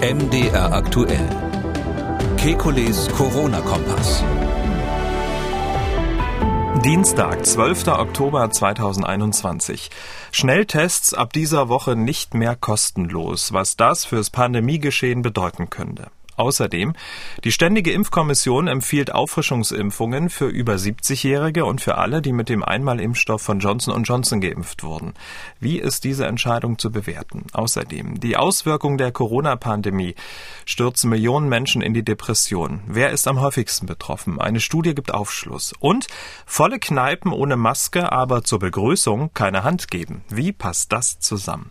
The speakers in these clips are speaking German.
MDR aktuell. Kekules Corona-Kompass. Dienstag, 12. Oktober 2021. Schnelltests ab dieser Woche nicht mehr kostenlos, was das fürs Pandemiegeschehen bedeuten könnte. Außerdem, die Ständige Impfkommission empfiehlt Auffrischungsimpfungen für über 70-Jährige und für alle, die mit dem Einmalimpfstoff von Johnson Johnson geimpft wurden. Wie ist diese Entscheidung zu bewerten? Außerdem, die Auswirkungen der Corona-Pandemie stürzen Millionen Menschen in die Depression. Wer ist am häufigsten betroffen? Eine Studie gibt Aufschluss. Und volle Kneipen ohne Maske, aber zur Begrüßung keine Hand geben. Wie passt das zusammen?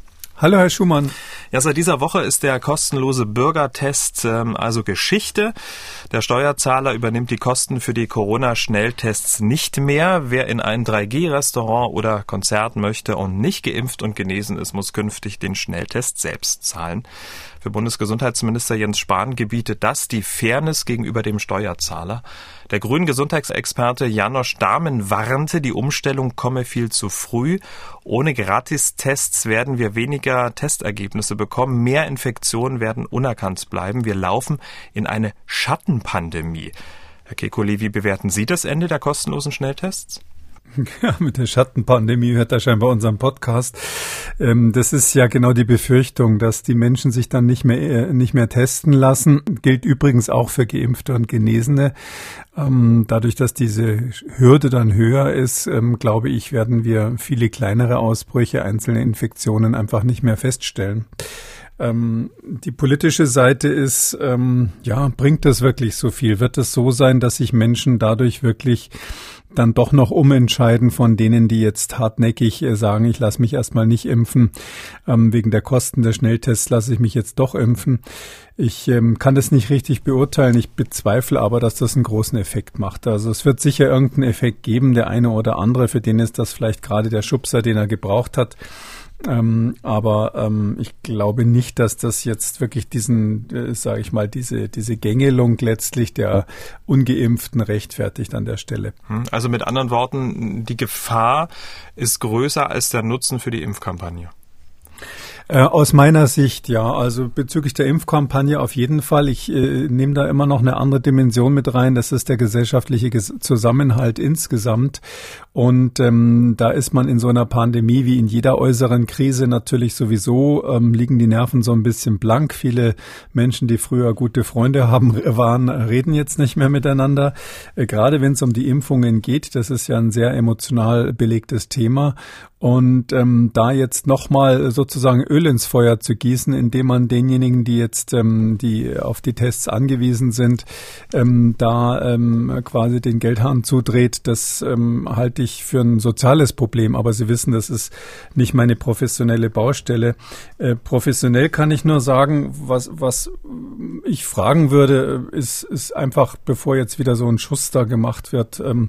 Hallo, Herr Schumann. Ja, seit dieser Woche ist der kostenlose Bürgertest ähm, also Geschichte. Der Steuerzahler übernimmt die Kosten für die Corona-Schnelltests nicht mehr. Wer in ein 3G-Restaurant oder Konzert möchte und nicht geimpft und genesen ist, muss künftig den Schnelltest selbst zahlen. Für Bundesgesundheitsminister Jens Spahn gebietet das die Fairness gegenüber dem Steuerzahler. Der grünen Gesundheitsexperte Janosch Dahmen warnte, die Umstellung komme viel zu früh. Ohne Gratistests werden wir weniger Testergebnisse bekommen. Mehr Infektionen werden unerkannt bleiben. Wir laufen in eine Schattenpandemie. Herr Kekulé, wie bewerten Sie das Ende der kostenlosen Schnelltests? Ja, mit der Schattenpandemie hört er scheinbar unseren Podcast. Ähm, das ist ja genau die Befürchtung, dass die Menschen sich dann nicht mehr, äh, nicht mehr testen lassen. Gilt übrigens auch für Geimpfte und Genesene. Ähm, dadurch, dass diese Hürde dann höher ist, ähm, glaube ich, werden wir viele kleinere Ausbrüche, einzelne Infektionen einfach nicht mehr feststellen die politische Seite ist, ja, bringt das wirklich so viel? Wird es so sein, dass sich Menschen dadurch wirklich dann doch noch umentscheiden von denen, die jetzt hartnäckig äh, sagen, ich lasse mich erstmal nicht impfen. Ähm, wegen der Kosten der Schnelltests lasse ich mich jetzt doch impfen. Ich ähm, kann das nicht richtig beurteilen. Ich bezweifle aber, dass das einen großen Effekt macht. Also es wird sicher irgendeinen Effekt geben, der eine oder andere, für den ist das vielleicht gerade der Schubser, den er gebraucht hat. Ähm, aber ähm, ich glaube nicht, dass das jetzt wirklich diesen, äh, sage ich mal, diese, diese Gängelung letztlich der Ungeimpften rechtfertigt an der Stelle. Hm, also mit anderen Worten, die Gefahr ist größer als der Nutzen für die Impfkampagne. Äh, aus meiner Sicht ja. Also bezüglich der Impfkampagne auf jeden Fall. Ich äh, nehme da immer noch eine andere Dimension mit rein. Das ist der gesellschaftliche Ges Zusammenhalt insgesamt. Und ähm, da ist man in so einer Pandemie wie in jeder äußeren Krise natürlich sowieso, ähm, liegen die Nerven so ein bisschen blank. Viele Menschen, die früher gute Freunde haben, waren, reden jetzt nicht mehr miteinander. Äh, gerade wenn es um die Impfungen geht, das ist ja ein sehr emotional belegtes Thema. Und ähm, da jetzt nochmal sozusagen Öl ins Feuer zu gießen, indem man denjenigen, die jetzt ähm, die auf die Tests angewiesen sind, ähm, da ähm, quasi den Geldhahn zudreht, das ähm, halte ich für ein soziales Problem. Aber Sie wissen, das ist nicht meine professionelle Baustelle. Äh, professionell kann ich nur sagen, was, was ich fragen würde, ist, ist einfach, bevor jetzt wieder so ein Schuss da gemacht wird, ähm,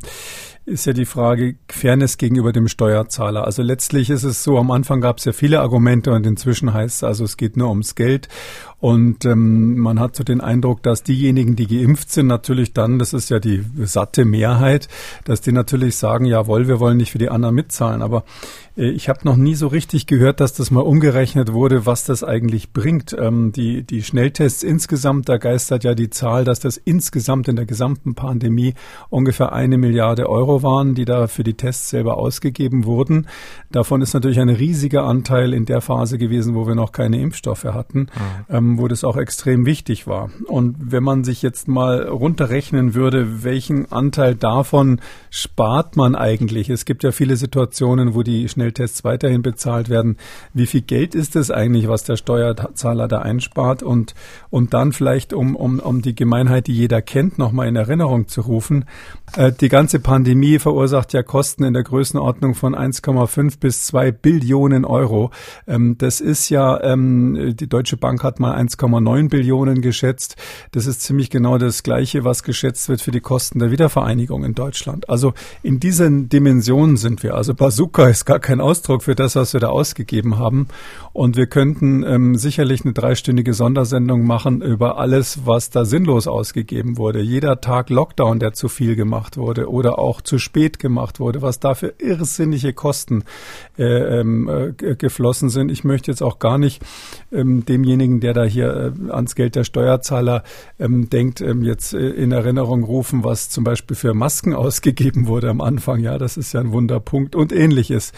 ist ja die Frage Fairness gegenüber dem Steuerzahler. Also letztlich ist es so, am Anfang gab es ja viele Argumente und inzwischen heißt es also, es geht nur ums Geld. Und ähm, man hat so den Eindruck, dass diejenigen, die geimpft sind, natürlich dann, das ist ja die satte Mehrheit, dass die natürlich sagen, jawohl, wir wollen nicht für die anderen mitzahlen. Aber äh, ich habe noch nie so richtig gehört, dass das mal umgerechnet wurde, was das eigentlich bringt. Ähm, die, die Schnelltests insgesamt, da geistert ja die Zahl, dass das insgesamt in der gesamten Pandemie ungefähr eine Milliarde Euro waren, die da für die Tests selber ausgegeben wurden. Davon ist natürlich ein riesiger Anteil in der Phase gewesen, wo wir noch keine Impfstoffe hatten. Mhm. Ähm, wo das auch extrem wichtig war. Und wenn man sich jetzt mal runterrechnen würde, welchen Anteil davon spart man eigentlich? Es gibt ja viele Situationen, wo die Schnelltests weiterhin bezahlt werden. Wie viel Geld ist es eigentlich, was der Steuerzahler da einspart? Und, und dann vielleicht, um, um, um die Gemeinheit, die jeder kennt, nochmal in Erinnerung zu rufen. Äh, die ganze Pandemie Pandemie verursacht ja Kosten in der Größenordnung von 1,5 bis 2 Billionen Euro. Ähm, das ist ja, ähm, die Deutsche Bank hat mal 1,9 Billionen geschätzt. Das ist ziemlich genau das Gleiche, was geschätzt wird für die Kosten der Wiedervereinigung in Deutschland. Also in diesen Dimensionen sind wir. Also Bazooka ist gar kein Ausdruck für das, was wir da ausgegeben haben. Und wir könnten ähm, sicherlich eine dreistündige Sondersendung machen über alles, was da sinnlos ausgegeben wurde. Jeder Tag Lockdown, der zu viel gemacht wurde oder auch zu spät gemacht wurde, was da für irrsinnige Kosten äh, ähm, äh, geflossen sind. Ich möchte jetzt auch gar nicht ähm, demjenigen, der da hier äh, ans Geld der Steuerzahler ähm, denkt, ähm, jetzt äh, in Erinnerung rufen, was zum Beispiel für Masken ausgegeben wurde am Anfang. Ja, das ist ja ein Wunderpunkt und ähnliches.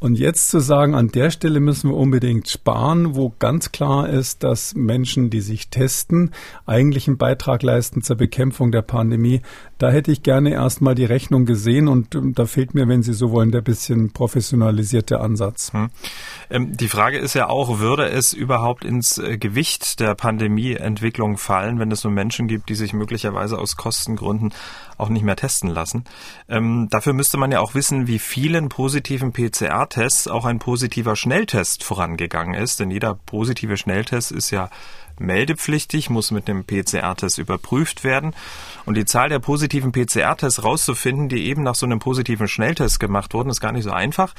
Und jetzt zu sagen, an der Stelle müssen wir unbedingt sparen, wo ganz klar ist, dass Menschen, die sich testen, eigentlich einen Beitrag leisten zur Bekämpfung der Pandemie. Da hätte ich gerne erstmal die Rechnung gesehen und ähm, da fehlt mir, wenn Sie so wollen, der bisschen professionalisierte Ansatz. Hm. Ähm, die Frage ist ja auch, würde es überhaupt ins äh, Gewicht der Pandemieentwicklung fallen, wenn es so Menschen gibt, die sich möglicherweise aus Kostengründen auch nicht mehr testen lassen? Ähm, dafür müsste man ja auch wissen, wie vielen positiven PCR PCR-Tests auch ein positiver Schnelltest vorangegangen ist, denn jeder positive Schnelltest ist ja meldepflichtig, muss mit dem PCR-Test überprüft werden. Und die Zahl der positiven PCR-Tests rauszufinden, die eben nach so einem positiven Schnelltest gemacht wurden, ist gar nicht so einfach.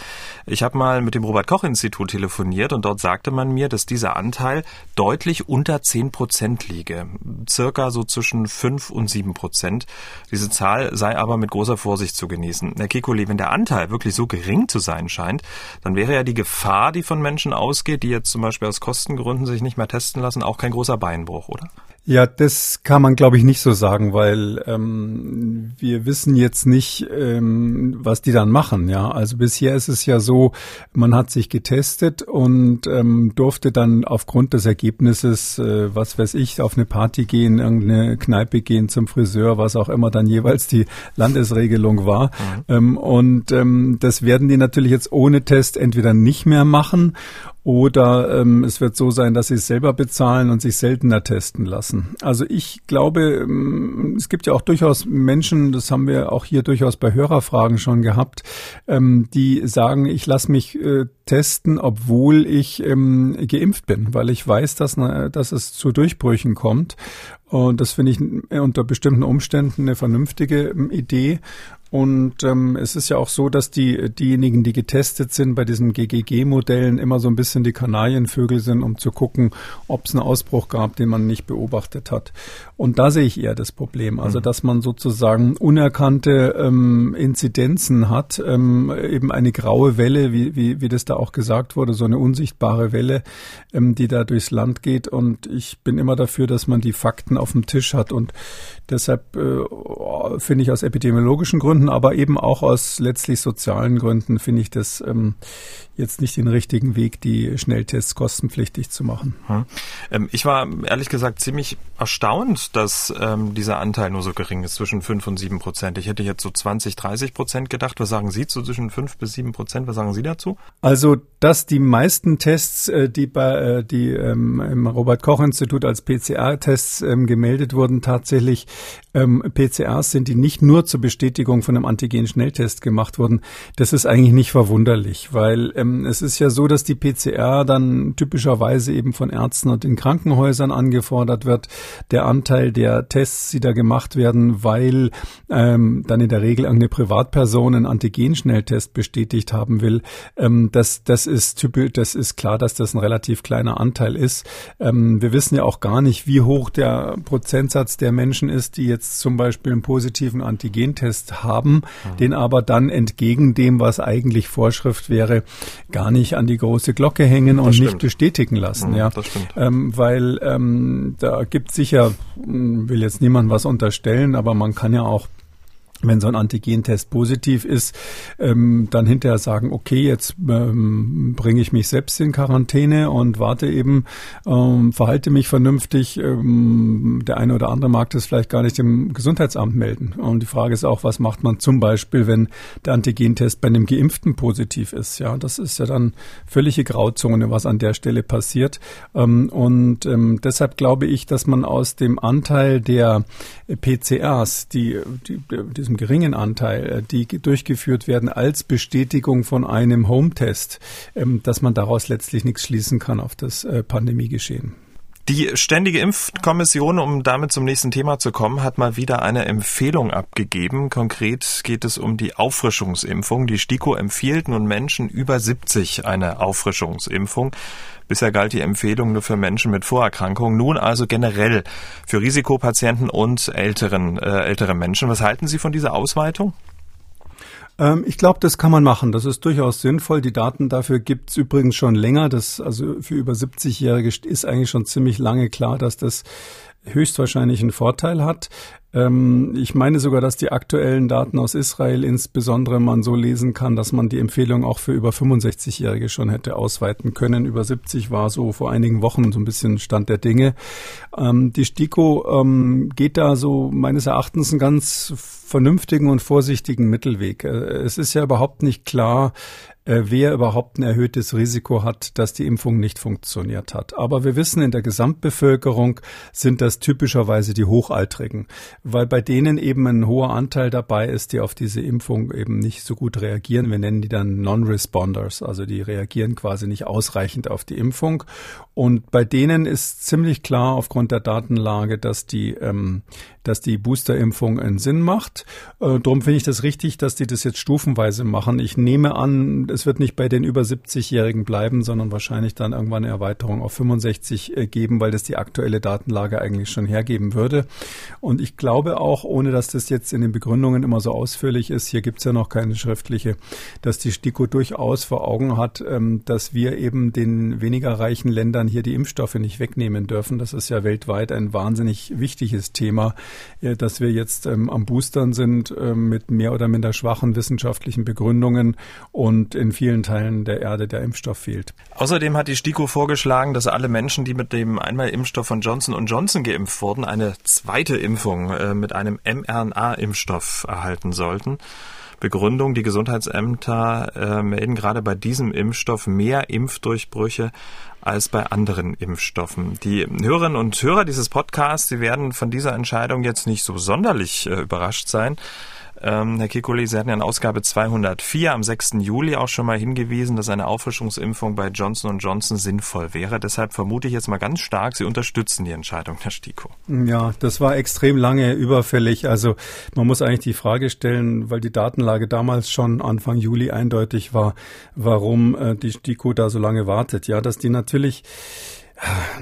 Ich habe mal mit dem Robert-Koch-Institut telefoniert und dort sagte man mir, dass dieser Anteil deutlich unter 10 Prozent liege. Circa so zwischen 5 und 7 Prozent. Diese Zahl sei aber mit großer Vorsicht zu genießen. Herr Kikoli, wenn der Anteil wirklich so gering zu sein scheint, dann wäre ja die Gefahr, die von Menschen ausgeht, die jetzt zum Beispiel aus Kostengründen sich nicht mehr testen lassen, auch kein großer Beinbruch, oder? Ja, das kann man, glaube ich, nicht so sagen, weil ähm, wir wissen jetzt nicht, ähm, was die dann machen. Ja, also bisher ist es ja so, man hat sich getestet und ähm, durfte dann aufgrund des Ergebnisses, äh, was weiß ich, auf eine Party gehen, irgendeine Kneipe gehen, zum Friseur, was auch immer dann jeweils die Landesregelung war. Mhm. Ähm, und ähm, das werden die natürlich jetzt ohne Test entweder nicht mehr machen oder ähm, es wird so sein, dass sie es selber bezahlen und sich seltener testen lassen. Also ich glaube, ähm, es gibt ja auch durchaus Menschen, das haben wir auch hier durchaus bei Hörerfragen schon gehabt, ähm, die sagen, ich lasse mich äh, testen, obwohl ich ähm, geimpft bin, weil ich weiß, dass, dass es zu Durchbrüchen kommt. Und das finde ich unter bestimmten Umständen eine vernünftige ähm, Idee. Und ähm, es ist ja auch so, dass die diejenigen, die getestet sind bei diesen GGG-Modellen, immer so ein bisschen die Kanarienvögel sind, um zu gucken, ob es einen Ausbruch gab, den man nicht beobachtet hat. Und da sehe ich eher das Problem, also mhm. dass man sozusagen unerkannte ähm, Inzidenzen hat, ähm, eben eine graue Welle, wie, wie, wie das da auch gesagt wurde, so eine unsichtbare Welle, ähm, die da durchs Land geht. Und ich bin immer dafür, dass man die Fakten auf dem Tisch hat. Und deshalb äh, finde ich aus epidemiologischen Gründen Gründen, aber eben auch aus letztlich sozialen Gründen finde ich das ähm, jetzt nicht den richtigen Weg, die Schnelltests kostenpflichtig zu machen. Hm. Ähm, ich war ehrlich gesagt ziemlich erstaunt, dass ähm, dieser Anteil nur so gering ist, zwischen 5 und 7 Prozent. Ich hätte jetzt so 20, 30 Prozent gedacht. Was sagen Sie zu zwischen 5 bis 7 Prozent? Was sagen Sie dazu? Also, dass die meisten Tests, äh, die bei äh, die ähm, im Robert Koch Institut als PCR-Tests ähm, gemeldet wurden, tatsächlich ähm, PCRs sind, die nicht nur zur Bestätigung von einem Antigen-Schnelltest gemacht wurden. Das ist eigentlich nicht verwunderlich, weil ähm, es ist ja so, dass die PCR dann typischerweise eben von Ärzten und in Krankenhäusern angefordert wird. Der Anteil der Tests, die da gemacht werden, weil ähm, dann in der Regel irgendeine Privatperson einen Antigen-Schnelltest bestätigt haben will, ähm, das, das ist typisch, das ist klar, dass das ein relativ kleiner Anteil ist. Ähm, wir wissen ja auch gar nicht, wie hoch der Prozentsatz der Menschen ist, die jetzt zum Beispiel einen positiven Antigentest haben, mhm. den aber dann entgegen dem, was eigentlich Vorschrift wäre, gar nicht an die große Glocke hängen das und stimmt. nicht bestätigen lassen. Mhm, ja. Ähm, weil ähm, da gibt sicher, hm, will jetzt niemand was unterstellen, aber man kann ja auch wenn so ein Antigentest positiv ist, ähm, dann hinterher sagen, okay, jetzt ähm, bringe ich mich selbst in Quarantäne und warte eben, ähm, verhalte mich vernünftig. Ähm, der eine oder andere mag das vielleicht gar nicht dem Gesundheitsamt melden. Und die Frage ist auch, was macht man zum Beispiel, wenn der Antigentest bei einem Geimpften positiv ist? Ja, das ist ja dann völlige Grauzone, was an der Stelle passiert. Ähm, und ähm, deshalb glaube ich, dass man aus dem Anteil der PCRs, die, die, die diesem geringen Anteil, äh, die durchgeführt werden als Bestätigung von einem Home-Test, ähm, dass man daraus letztlich nichts schließen kann auf das äh, Pandemiegeschehen. Die Ständige Impfkommission, um damit zum nächsten Thema zu kommen, hat mal wieder eine Empfehlung abgegeben. Konkret geht es um die Auffrischungsimpfung. Die STIKO empfiehlt nun Menschen über 70 eine Auffrischungsimpfung. Bisher galt die Empfehlung nur für Menschen mit Vorerkrankungen, nun also generell für Risikopatienten und älteren, äh, ältere Menschen. Was halten Sie von dieser Ausweitung? Ähm, ich glaube, das kann man machen. Das ist durchaus sinnvoll. Die Daten dafür gibt's übrigens schon länger. Das, also für über 70-Jährige ist eigentlich schon ziemlich lange klar, dass das höchstwahrscheinlich einen Vorteil hat. Ähm, ich meine sogar, dass die aktuellen Daten aus Israel insbesondere man so lesen kann, dass man die Empfehlung auch für über 65-Jährige schon hätte ausweiten können. Über 70 war so vor einigen Wochen so ein bisschen Stand der Dinge. Ähm, die STIKO ähm, geht da so meines Erachtens einen ganz vernünftigen und vorsichtigen Mittelweg. Äh, es ist ja überhaupt nicht klar, wer überhaupt ein erhöhtes Risiko hat, dass die Impfung nicht funktioniert hat. Aber wir wissen, in der Gesamtbevölkerung sind das typischerweise die Hochaltrigen, weil bei denen eben ein hoher Anteil dabei ist, die auf diese Impfung eben nicht so gut reagieren. Wir nennen die dann Non-Responders, also die reagieren quasi nicht ausreichend auf die Impfung. Und bei denen ist ziemlich klar aufgrund der Datenlage, dass die, ähm, dass die Boosterimpfung einen Sinn macht. Äh, darum finde ich das richtig, dass die das jetzt stufenweise machen. Ich nehme an, es wird nicht bei den über 70-Jährigen bleiben, sondern wahrscheinlich dann irgendwann eine Erweiterung auf 65 äh, geben, weil das die aktuelle Datenlage eigentlich schon hergeben würde. Und ich glaube auch, ohne dass das jetzt in den Begründungen immer so ausführlich ist, hier gibt es ja noch keine schriftliche, dass die STIKO durchaus vor Augen hat, ähm, dass wir eben den weniger reichen Ländern hier die Impfstoffe nicht wegnehmen dürfen. Das ist ja weltweit ein wahnsinnig wichtiges Thema, äh, dass wir jetzt ähm, am Boostern sind äh, mit mehr oder minder schwachen wissenschaftlichen Begründungen und in vielen Teilen der Erde der Impfstoff fehlt. Außerdem hat die STIKO vorgeschlagen, dass alle Menschen, die mit dem Einmalimpfstoff von Johnson Johnson geimpft wurden, eine zweite Impfung äh, mit einem mRNA-Impfstoff erhalten sollten. Begründung, die Gesundheitsämter äh, melden gerade bei diesem Impfstoff mehr Impfdurchbrüche als bei anderen Impfstoffen. Die Hörerinnen und Hörer dieses Podcasts, sie werden von dieser Entscheidung jetzt nicht so sonderlich äh, überrascht sein. Ähm, Herr Kikuli, Sie hatten ja in Ausgabe 204 am 6. Juli auch schon mal hingewiesen, dass eine Auffrischungsimpfung bei Johnson Johnson sinnvoll wäre. Deshalb vermute ich jetzt mal ganz stark, Sie unterstützen die Entscheidung der STIKO. Ja, das war extrem lange überfällig. Also man muss eigentlich die Frage stellen, weil die Datenlage damals schon Anfang Juli eindeutig war, warum äh, die STIKO da so lange wartet. Ja, dass die natürlich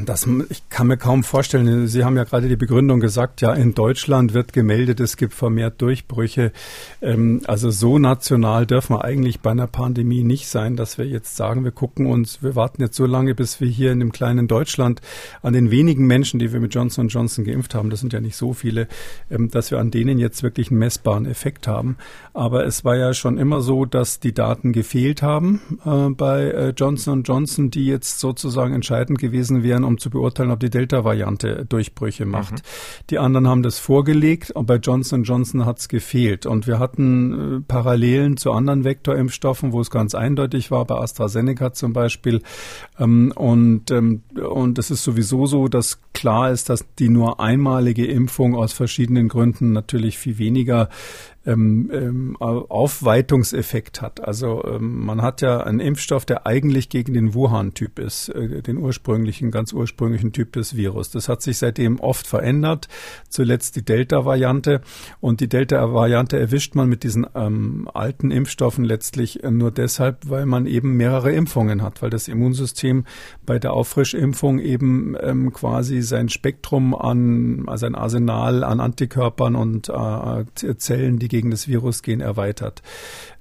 das, ich kann mir kaum vorstellen. Sie haben ja gerade die Begründung gesagt, ja, in Deutschland wird gemeldet, es gibt vermehrt Durchbrüche. Ähm, also so national dürfen wir eigentlich bei einer Pandemie nicht sein, dass wir jetzt sagen, wir gucken uns, wir warten jetzt so lange, bis wir hier in dem kleinen Deutschland an den wenigen Menschen, die wir mit Johnson Johnson geimpft haben, das sind ja nicht so viele, ähm, dass wir an denen jetzt wirklich einen messbaren Effekt haben. Aber es war ja schon immer so, dass die Daten gefehlt haben äh, bei äh, Johnson Johnson, die jetzt sozusagen entscheidend gewesen gewesen wären, um zu beurteilen, ob die Delta-Variante Durchbrüche macht. Mhm. Die anderen haben das vorgelegt und bei Johnson Johnson hat es gefehlt. Und wir hatten äh, Parallelen zu anderen Vektorimpfstoffen, wo es ganz eindeutig war, bei AstraZeneca zum Beispiel. Ähm, und, ähm, und es ist sowieso so, dass klar ist, dass die nur einmalige Impfung aus verschiedenen Gründen natürlich viel weniger ähm, ähm, Aufweitungseffekt hat. Also ähm, man hat ja einen Impfstoff, der eigentlich gegen den Wuhan-Typ ist, äh, den ursprünglichen, ganz ursprünglichen Typ des Virus. Das hat sich seitdem oft verändert. Zuletzt die Delta-Variante und die Delta-Variante erwischt man mit diesen ähm, alten Impfstoffen letztlich nur deshalb, weil man eben mehrere Impfungen hat, weil das Immunsystem bei der Auffrischimpfung eben ähm, quasi sein Spektrum an, also Arsenal an Antikörpern und äh, Zellen, die gegen das Virus gehen, erweitert.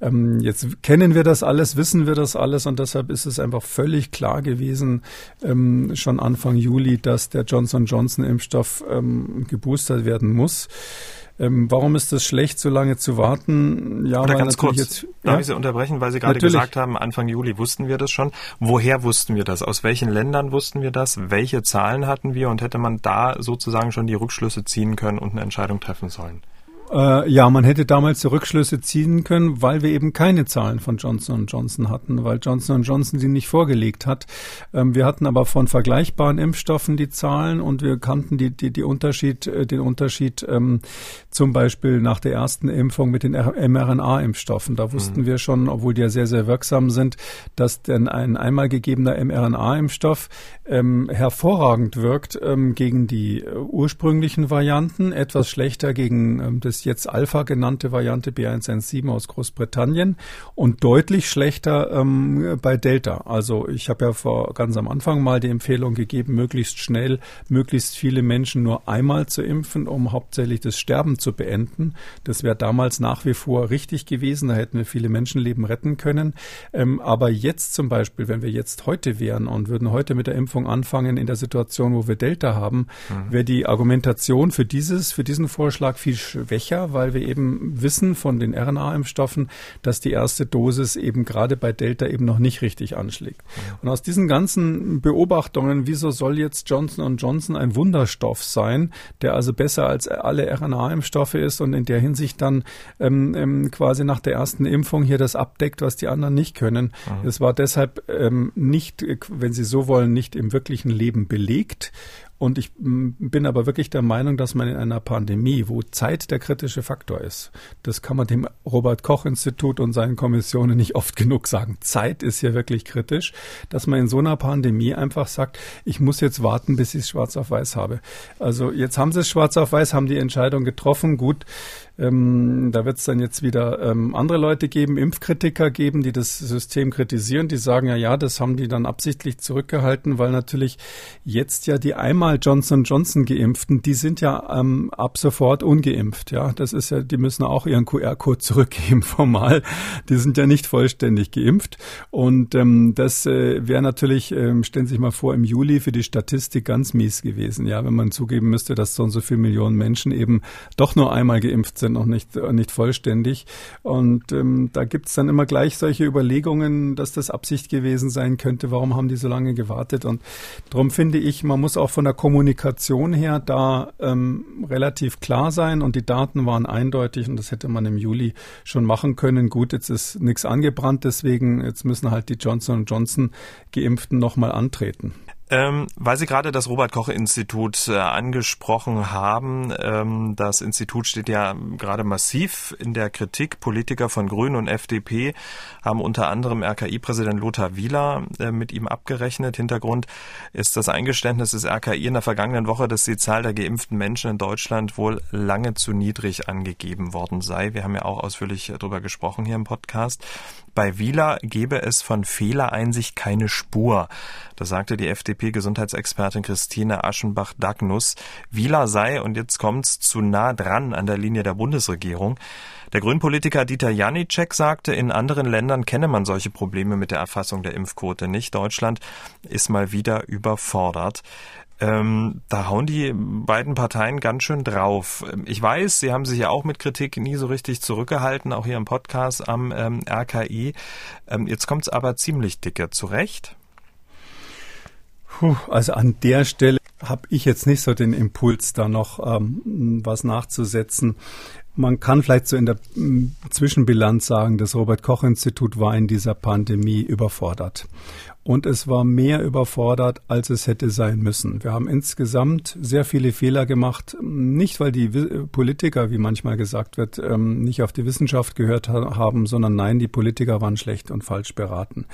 Ähm, jetzt kennen wir das alles, wissen wir das alles und deshalb ist es einfach völlig klar gewesen, ähm, schon Anfang Juli, dass der Johnson Johnson Impfstoff ähm, geboostert werden muss. Ähm, warum ist es schlecht, so lange zu warten? Ja, Oder ganz kurz, jetzt, darf ja? ich Sie unterbrechen, weil Sie gerade natürlich. gesagt haben, Anfang Juli wussten wir das schon. Woher wussten wir das? Aus welchen Ländern wussten wir das? Welche Zahlen hatten wir? Und hätte man da sozusagen schon die Rückschlüsse ziehen können und eine Entscheidung treffen sollen? Äh, ja, man hätte damals die Rückschlüsse ziehen können, weil wir eben keine Zahlen von Johnson Johnson hatten, weil Johnson Johnson sie nicht vorgelegt hat. Ähm, wir hatten aber von vergleichbaren Impfstoffen die Zahlen und wir kannten die, die, die Unterschied, äh, den Unterschied ähm, zum Beispiel nach der ersten Impfung mit den mRNA-Impfstoffen. Da wussten mhm. wir schon, obwohl die ja sehr, sehr wirksam sind, dass denn ein einmal gegebener mRNA-Impfstoff ähm, hervorragend wirkt ähm, gegen die äh, ursprünglichen Varianten, etwas schlechter gegen ähm, das jetzt Alpha genannte Variante B117 aus Großbritannien und deutlich schlechter ähm, bei Delta. Also ich habe ja vor ganz am Anfang mal die Empfehlung gegeben, möglichst schnell, möglichst viele Menschen nur einmal zu impfen, um hauptsächlich das Sterben zu beenden. Das wäre damals nach wie vor richtig gewesen. Da hätten wir viele Menschenleben retten können. Ähm, aber jetzt zum Beispiel, wenn wir jetzt heute wären und würden heute mit der Impfung anfangen in der Situation, wo wir Delta haben, mhm. wäre die Argumentation für dieses, für diesen Vorschlag viel schwächer, weil wir eben wissen von den RNA-Impfstoffen, dass die erste Dosis eben gerade bei Delta eben noch nicht richtig anschlägt. Und aus diesen ganzen Beobachtungen, wieso soll jetzt Johnson Johnson ein Wunderstoff sein, der also besser als alle RNA-Impfstoffe ist und in der Hinsicht dann ähm, ähm, quasi nach der ersten Impfung hier das abdeckt, was die anderen nicht können. Mhm. Es war deshalb ähm, nicht, wenn Sie so wollen, nicht im wirklichen Leben belegt. Und ich bin aber wirklich der Meinung, dass man in einer Pandemie, wo Zeit der kritische Faktor ist, das kann man dem Robert Koch Institut und seinen Kommissionen nicht oft genug sagen. Zeit ist hier wirklich kritisch, dass man in so einer Pandemie einfach sagt, ich muss jetzt warten, bis ich es schwarz auf weiß habe. Also jetzt haben sie es schwarz auf weiß, haben die Entscheidung getroffen. Gut, ähm, da wird es dann jetzt wieder ähm, andere Leute geben, Impfkritiker geben, die das System kritisieren. Die sagen ja, ja, das haben die dann absichtlich zurückgehalten, weil natürlich jetzt ja die einmal Johnson Johnson geimpften, die sind ja ähm, ab sofort ungeimpft. Ja, das ist ja, die müssen auch ihren QR-Code zurückgeben formal. Die sind ja nicht vollständig geimpft. Und ähm, das äh, wäre natürlich, ähm, stellen Sie sich mal vor, im Juli für die Statistik ganz mies gewesen. Ja, wenn man zugeben müsste, dass so und so viele Millionen Menschen eben doch nur einmal geimpft sind sind noch nicht, nicht vollständig. Und ähm, da gibt es dann immer gleich solche Überlegungen, dass das Absicht gewesen sein könnte. Warum haben die so lange gewartet? Und darum finde ich, man muss auch von der Kommunikation her da ähm, relativ klar sein. Und die Daten waren eindeutig und das hätte man im Juli schon machen können. Gut, jetzt ist nichts angebrannt, deswegen jetzt müssen halt die Johnson Johnson Geimpften nochmal antreten. Ähm, weil Sie gerade das Robert-Koch-Institut äh, angesprochen haben, ähm, das Institut steht ja gerade massiv in der Kritik. Politiker von Grünen und FDP haben unter anderem RKI-Präsident Lothar Wieler äh, mit ihm abgerechnet. Hintergrund ist das Eingeständnis des RKI in der vergangenen Woche, dass die Zahl der geimpften Menschen in Deutschland wohl lange zu niedrig angegeben worden sei. Wir haben ja auch ausführlich darüber gesprochen hier im Podcast. Bei Wieler gebe es von Fehlereinsicht keine Spur. Das sagte die FDP-Gesundheitsexpertin Christine Aschenbach-Dagnus. Wieler sei, und jetzt kommt's, zu nah dran an der Linie der Bundesregierung. Der Grünpolitiker Dieter Janicek sagte, in anderen Ländern kenne man solche Probleme mit der Erfassung der Impfquote nicht. Deutschland ist mal wieder überfordert. Ähm, da hauen die beiden Parteien ganz schön drauf. Ich weiß, sie haben sich ja auch mit Kritik nie so richtig zurückgehalten, auch hier im Podcast am ähm, RKI. Ähm, jetzt es aber ziemlich dicke zurecht. Puh, also an der Stelle habe ich jetzt nicht so den Impuls, da noch ähm, was nachzusetzen. Man kann vielleicht so in der Zwischenbilanz sagen, das Robert Koch Institut war in dieser Pandemie überfordert und es war mehr überfordert, als es hätte sein müssen. Wir haben insgesamt sehr viele Fehler gemacht, nicht weil die Politiker, wie manchmal gesagt wird, ähm, nicht auf die Wissenschaft gehört haben, sondern nein, die Politiker waren schlecht und falsch beraten.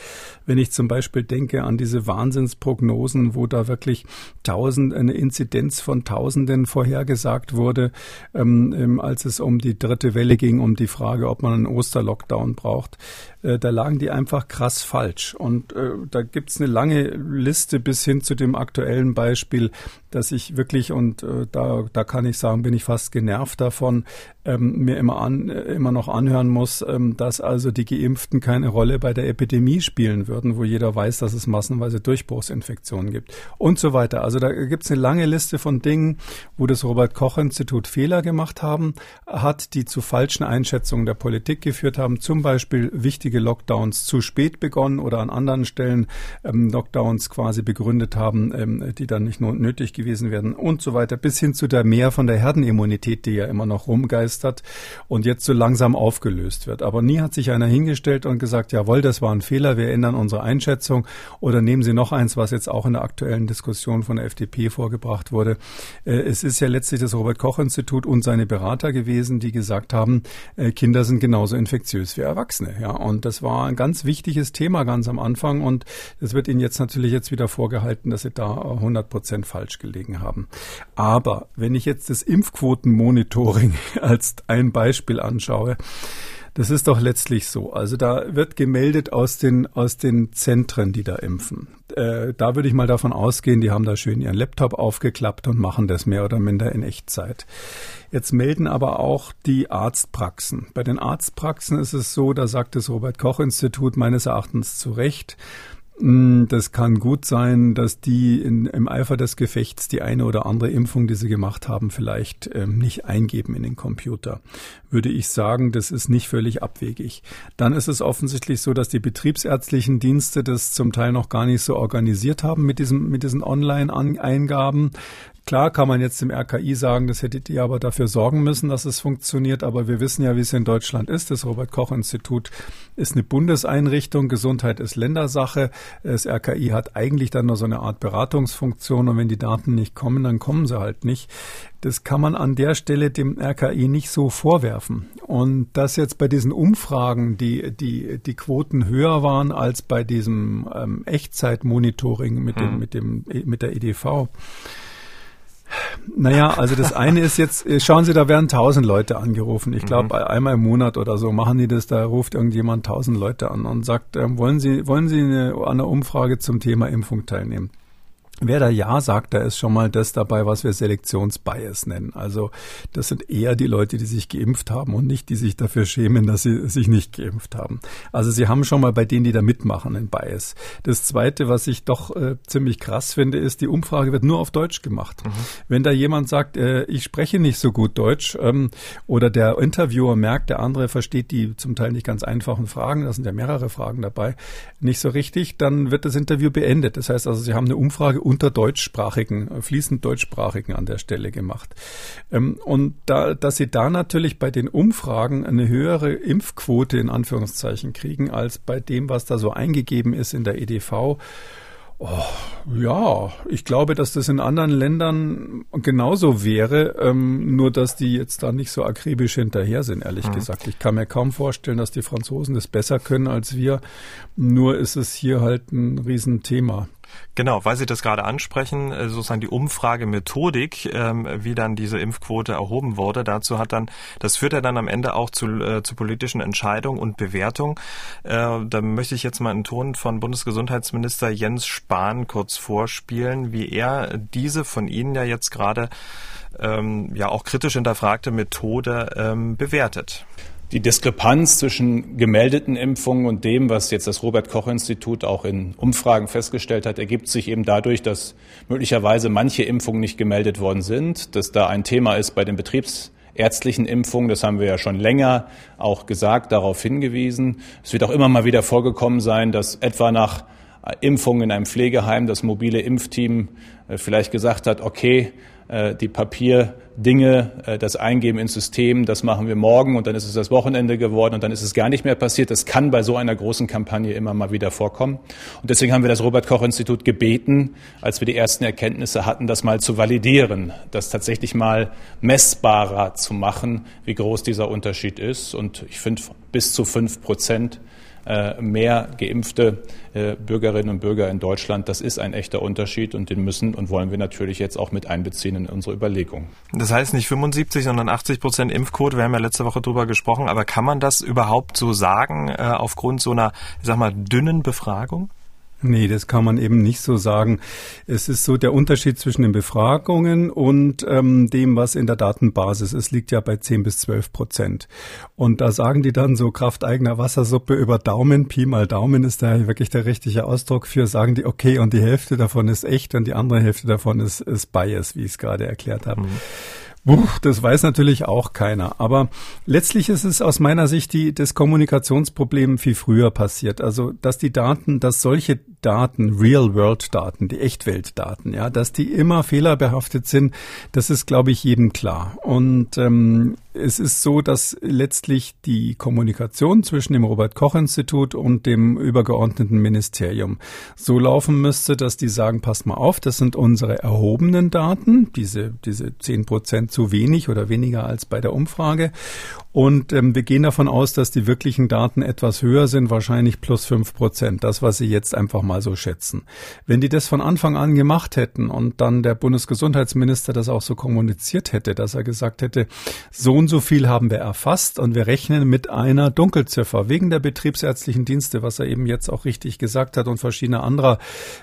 Wenn ich zum Beispiel denke an diese Wahnsinnsprognosen, wo da wirklich tausend, eine Inzidenz von Tausenden vorhergesagt wurde, ähm, ähm, als es um die dritte Welle ging, um die Frage, ob man einen Osterlockdown braucht, äh, da lagen die einfach krass falsch. Und äh, da gibt's eine lange Liste bis hin zu dem aktuellen Beispiel, dass ich wirklich, und äh, da, da kann ich sagen, bin ich fast genervt davon, ähm, mir immer, an, äh, immer noch anhören muss, ähm, dass also die Geimpften keine Rolle bei der Epidemie spielen würden, wo jeder weiß, dass es massenweise Durchbruchsinfektionen gibt und so weiter. Also da gibt's eine lange Liste von Dingen, wo das Robert Koch Institut Fehler gemacht haben, hat, die zu falschen Einschätzungen der Politik geführt haben, zum Beispiel wichtige Lockdowns zu spät begonnen oder an anderen Stellen ähm, Lockdowns quasi begründet haben, ähm, die dann nicht nötig gewesen werden und so weiter, bis hin zu der Mehr von der Herdenimmunität, die ja immer noch rumgeistert und jetzt so langsam aufgelöst wird. Aber nie hat sich einer hingestellt und gesagt, jawohl, das war ein Fehler, wir ändern unsere Einschätzung oder nehmen Sie noch eins, was jetzt auch in der aktuellen Diskussion von der FDP vorgebracht wurde. Äh, es ist ja letztlich das Robert Koch Institut und seine Berater gewesen, die gesagt haben, äh, Kinder sind genauso infektiös wie Erwachsene. Ja, und das war ein ganz wichtiges Thema ganz am Anfang und es wird Ihnen jetzt natürlich jetzt wieder vorgehalten, dass Sie da 100 Prozent falsch gelegen haben. Aber wenn ich jetzt das Impfquotenmonitoring als ein Beispiel anschaue, das ist doch letztlich so. Also da wird gemeldet aus den, aus den Zentren, die da impfen. Äh, da würde ich mal davon ausgehen, die haben da schön ihren Laptop aufgeklappt und machen das mehr oder minder in Echtzeit. Jetzt melden aber auch die Arztpraxen. Bei den Arztpraxen ist es so, da sagt das Robert Koch Institut meines Erachtens zu Recht, das kann gut sein, dass die in, im Eifer des Gefechts die eine oder andere Impfung, die sie gemacht haben, vielleicht ähm, nicht eingeben in den Computer. Würde ich sagen, das ist nicht völlig abwegig. Dann ist es offensichtlich so, dass die betriebsärztlichen Dienste das zum Teil noch gar nicht so organisiert haben mit, diesem, mit diesen Online-Eingaben. Klar kann man jetzt im RKI sagen, das hättet ihr aber dafür sorgen müssen, dass es funktioniert. Aber wir wissen ja, wie es in Deutschland ist. Das Robert Koch Institut ist eine Bundeseinrichtung. Gesundheit ist Ländersache. Das RKI hat eigentlich dann nur so eine Art Beratungsfunktion. Und wenn die Daten nicht kommen, dann kommen sie halt nicht. Das kann man an der Stelle dem RKI nicht so vorwerfen. Und dass jetzt bei diesen Umfragen die, die, die Quoten höher waren als bei diesem ähm, Echtzeitmonitoring mit, dem, hm. mit, dem, mit der EDV, naja, also das eine ist jetzt, äh, schauen Sie, da werden tausend Leute angerufen. Ich glaube, mhm. einmal im Monat oder so machen die das, da ruft irgendjemand tausend Leute an und sagt, ähm, wollen Sie, wollen Sie eine, an einer Umfrage zum Thema Impfung teilnehmen? Wer da Ja sagt, da ist schon mal das dabei, was wir Selektionsbias nennen. Also das sind eher die Leute, die sich geimpft haben und nicht die sich dafür schämen, dass sie sich nicht geimpft haben. Also sie haben schon mal bei denen, die da mitmachen, einen Bias. Das Zweite, was ich doch äh, ziemlich krass finde, ist, die Umfrage wird nur auf Deutsch gemacht. Mhm. Wenn da jemand sagt, äh, ich spreche nicht so gut Deutsch ähm, oder der Interviewer merkt, der andere versteht die zum Teil nicht ganz einfachen Fragen, da sind ja mehrere Fragen dabei, nicht so richtig, dann wird das Interview beendet. Das heißt also, sie haben eine Umfrage unter deutschsprachigen, fließend deutschsprachigen an der Stelle gemacht. Ähm, und da, dass sie da natürlich bei den Umfragen eine höhere Impfquote in Anführungszeichen kriegen als bei dem, was da so eingegeben ist in der EDV, Oh, ja, ich glaube, dass das in anderen Ländern genauso wäre, ähm, nur dass die jetzt da nicht so akribisch hinterher sind, ehrlich mhm. gesagt. Ich kann mir kaum vorstellen, dass die Franzosen das besser können als wir. Nur ist es hier halt ein Riesenthema. Genau, weil Sie das gerade ansprechen, äh, sozusagen die Umfragemethodik, ähm, wie dann diese Impfquote erhoben wurde, dazu hat dann, das führt ja dann am Ende auch zu, äh, zu politischen Entscheidungen und Bewertung. Äh, da möchte ich jetzt mal einen Ton von Bundesgesundheitsminister Jens Spahn kurz vorspielen, wie er diese von Ihnen ja jetzt gerade ähm, ja auch kritisch hinterfragte Methode ähm, bewertet. Die Diskrepanz zwischen gemeldeten Impfungen und dem, was jetzt das Robert Koch Institut auch in Umfragen festgestellt hat, ergibt sich eben dadurch, dass möglicherweise manche Impfungen nicht gemeldet worden sind, dass da ein Thema ist bei den betriebsärztlichen Impfungen. Das haben wir ja schon länger auch gesagt, darauf hingewiesen. Es wird auch immer mal wieder vorgekommen sein, dass etwa nach Impfungen in einem Pflegeheim das mobile Impfteam äh, vielleicht gesagt hat, okay, die Papierdinge, äh, das Eingeben ins System, das machen wir morgen und dann ist es das Wochenende geworden und dann ist es gar nicht mehr passiert. Das kann bei so einer großen Kampagne immer mal wieder vorkommen. Und deswegen haben wir das Robert Koch Institut gebeten, als wir die ersten Erkenntnisse hatten, das mal zu validieren, das tatsächlich mal messbarer zu machen, wie groß dieser Unterschied ist. Und ich finde, bis zu fünf Prozent äh, mehr geimpfte äh, Bürgerinnen und Bürger in Deutschland. Das ist ein echter Unterschied und den müssen und wollen wir natürlich jetzt auch mit einbeziehen in unsere Überlegungen. Das heißt nicht 75, sondern 80 Prozent Impfquote. Wir haben ja letzte Woche drüber gesprochen. Aber kann man das überhaupt so sagen äh, aufgrund so einer, ich sag mal, dünnen Befragung? Nee, das kann man eben nicht so sagen. Es ist so der Unterschied zwischen den Befragungen und ähm, dem, was in der Datenbasis ist, liegt ja bei 10 bis 12 Prozent. Und da sagen die dann so Kraft eigener Wassersuppe über Daumen, Pi mal Daumen ist da wirklich der richtige Ausdruck für, sagen die, okay, und die Hälfte davon ist echt und die andere Hälfte davon ist, ist Bias, wie ich es gerade erklärt habe. Mhm. Puh, das weiß natürlich auch keiner. Aber letztlich ist es aus meiner Sicht die, das Kommunikationsproblem viel früher passiert. Also, dass die Daten, dass solche Daten, Real-World-Daten, die Echtwelt-Daten, ja, dass die immer fehlerbehaftet sind, das ist, glaube ich, jedem klar. Und ähm, es ist so, dass letztlich die Kommunikation zwischen dem Robert Koch Institut und dem übergeordneten Ministerium so laufen müsste, dass die sagen, passt mal auf, das sind unsere erhobenen Daten, diese, diese zehn Prozent zu wenig oder weniger als bei der Umfrage. Und ähm, wir gehen davon aus, dass die wirklichen Daten etwas höher sind, wahrscheinlich plus fünf Prozent, das, was Sie jetzt einfach mal so schätzen. Wenn die das von Anfang an gemacht hätten und dann der Bundesgesundheitsminister das auch so kommuniziert hätte, dass er gesagt hätte, so und so viel haben wir erfasst und wir rechnen mit einer Dunkelziffer wegen der betriebsärztlichen Dienste, was er eben jetzt auch richtig gesagt hat und verschiedene anderer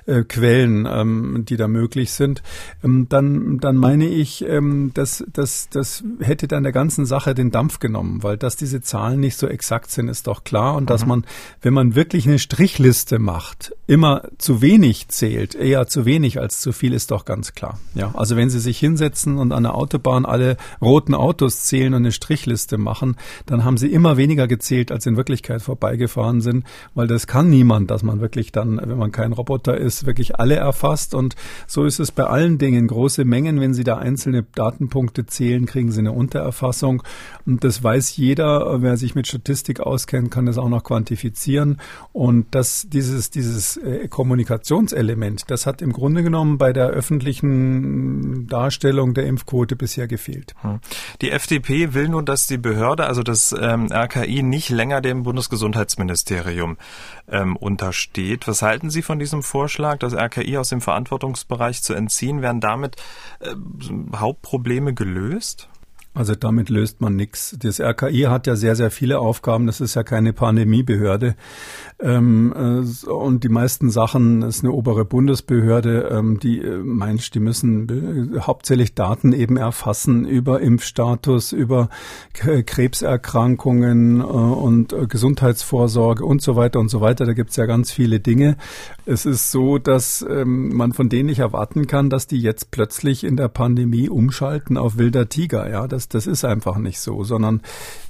äh, Quellen, ähm, die da möglich sind, ähm, dann, dann meine ich, ähm, dass das, das hätte dann der ganzen Sache den Dampf genommen genommen, weil dass diese Zahlen nicht so exakt sind, ist doch klar und mhm. dass man, wenn man wirklich eine Strichliste macht, immer zu wenig zählt, eher zu wenig als zu viel, ist doch ganz klar. Ja, also wenn Sie sich hinsetzen und an der Autobahn alle roten Autos zählen und eine Strichliste machen, dann haben Sie immer weniger gezählt, als in Wirklichkeit vorbeigefahren sind, weil das kann niemand, dass man wirklich dann, wenn man kein Roboter ist, wirklich alle erfasst und so ist es bei allen Dingen. Große Mengen, wenn Sie da einzelne Datenpunkte zählen, kriegen Sie eine Untererfassung und das weiß jeder, wer sich mit Statistik auskennt, kann das auch noch quantifizieren. Und das, dieses, dieses äh, Kommunikationselement, das hat im Grunde genommen bei der öffentlichen Darstellung der Impfquote bisher gefehlt. Hm. Die FDP will nun, dass die Behörde, also das ähm, RKI, nicht länger dem Bundesgesundheitsministerium ähm, untersteht. Was halten Sie von diesem Vorschlag, das RKI aus dem Verantwortungsbereich zu entziehen? Werden damit äh, Hauptprobleme gelöst? Also damit löst man nichts. Das RKI hat ja sehr, sehr viele Aufgaben. Das ist ja keine Pandemiebehörde. Ähm, äh, und die meisten Sachen ist eine obere Bundesbehörde, ähm, die äh, meint, die müssen äh, hauptsächlich Daten eben erfassen über Impfstatus, über K Krebserkrankungen äh, und äh, Gesundheitsvorsorge und so weiter und so weiter. Da gibt's ja ganz viele Dinge. Es ist so, dass ähm, man von denen nicht erwarten kann, dass die jetzt plötzlich in der Pandemie umschalten auf wilder Tiger. Ja, das das, ist einfach nicht so, sondern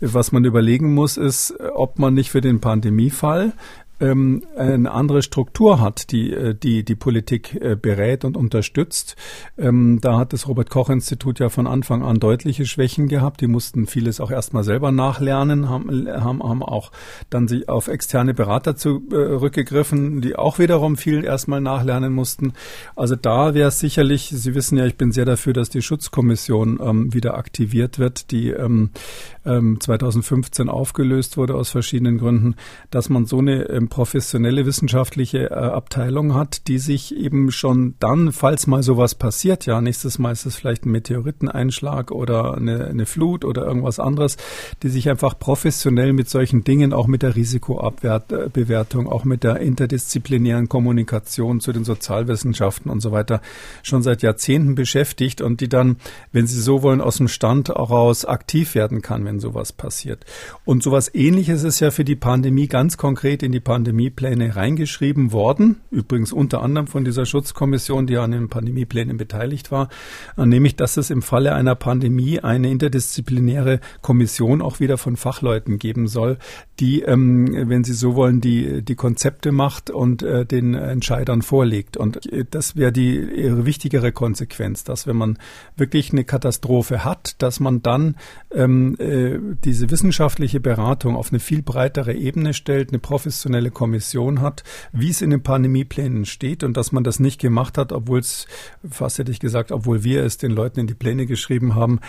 was man überlegen muss, ist, ob man nicht für den Pandemiefall ähm, eine andere Struktur hat, die äh, die, die Politik äh, berät und unterstützt. Ähm, da hat das Robert-Koch-Institut ja von Anfang an deutliche Schwächen gehabt. Die mussten vieles auch erstmal selber nachlernen, haben, haben, haben auch dann sich auf externe Berater zurückgegriffen, äh, die auch wiederum viel erstmal nachlernen mussten. Also da wäre sicherlich, Sie wissen ja, ich bin sehr dafür, dass die Schutzkommission ähm, wieder aktiviert wird, die ähm, 2015 ähm, aufgelöst wurde aus verschiedenen Gründen, dass man so eine ähm, professionelle wissenschaftliche äh, Abteilung hat, die sich eben schon dann, falls mal sowas passiert, ja, nächstes Mal ist es vielleicht ein Meteoriteneinschlag oder eine, eine oder irgendwas anderes, die sich einfach professionell mit solchen Dingen, auch mit der Risikobewertung, auch mit der interdisziplinären Kommunikation zu den Sozialwissenschaften und so weiter schon seit Jahrzehnten beschäftigt und die dann, wenn sie so wollen, aus dem Stand heraus aktiv werden kann, wenn sowas passiert. Und sowas ähnliches ist ja für die Pandemie ganz konkret in die Pandemiepläne reingeschrieben worden, übrigens unter anderem von dieser Schutzkommission, die an den Pandemieplänen beteiligt war, nämlich, dass es im Falle einer Pandemie eine interdisziplinäre Kommission auch wieder von Fachleuten geben soll, die, ähm, wenn Sie so wollen, die, die Konzepte macht und äh, den Entscheidern vorlegt. Und äh, das wäre die ihre wichtigere Konsequenz, dass wenn man wirklich eine Katastrophe hat, dass man dann ähm, äh, diese wissenschaftliche Beratung auf eine viel breitere Ebene stellt, eine professionelle Kommission hat, wie es in den Pandemieplänen steht und dass man das nicht gemacht hat, obwohl es, fast hätte ich gesagt, obwohl wir es den Leuten in die Pläne geschrieben haben.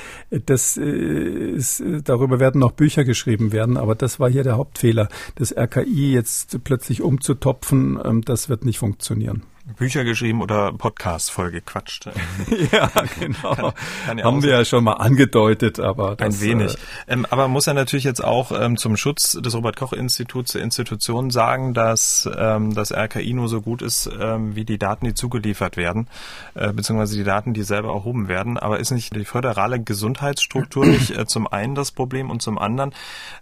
Das äh, ist, darüber werden noch Bücher geschrieben werden, aber das war hier der Hauptfehler. Das RKI jetzt plötzlich umzutopfen, ähm, das wird nicht funktionieren. Bücher geschrieben oder Podcast voll gequatscht. ja, genau. Kann, kann ja Haben wir ja schon mal angedeutet, aber das, ein wenig. Äh, ähm, aber man muss ja natürlich jetzt auch ähm, zum Schutz des Robert Koch Instituts der Institution sagen, dass ähm, das RKI nur so gut ist ähm, wie die Daten, die zugeliefert werden, äh, beziehungsweise die Daten, die selber erhoben werden. Aber ist nicht die föderale Gesundheitsstruktur nicht äh, zum einen das Problem und zum anderen,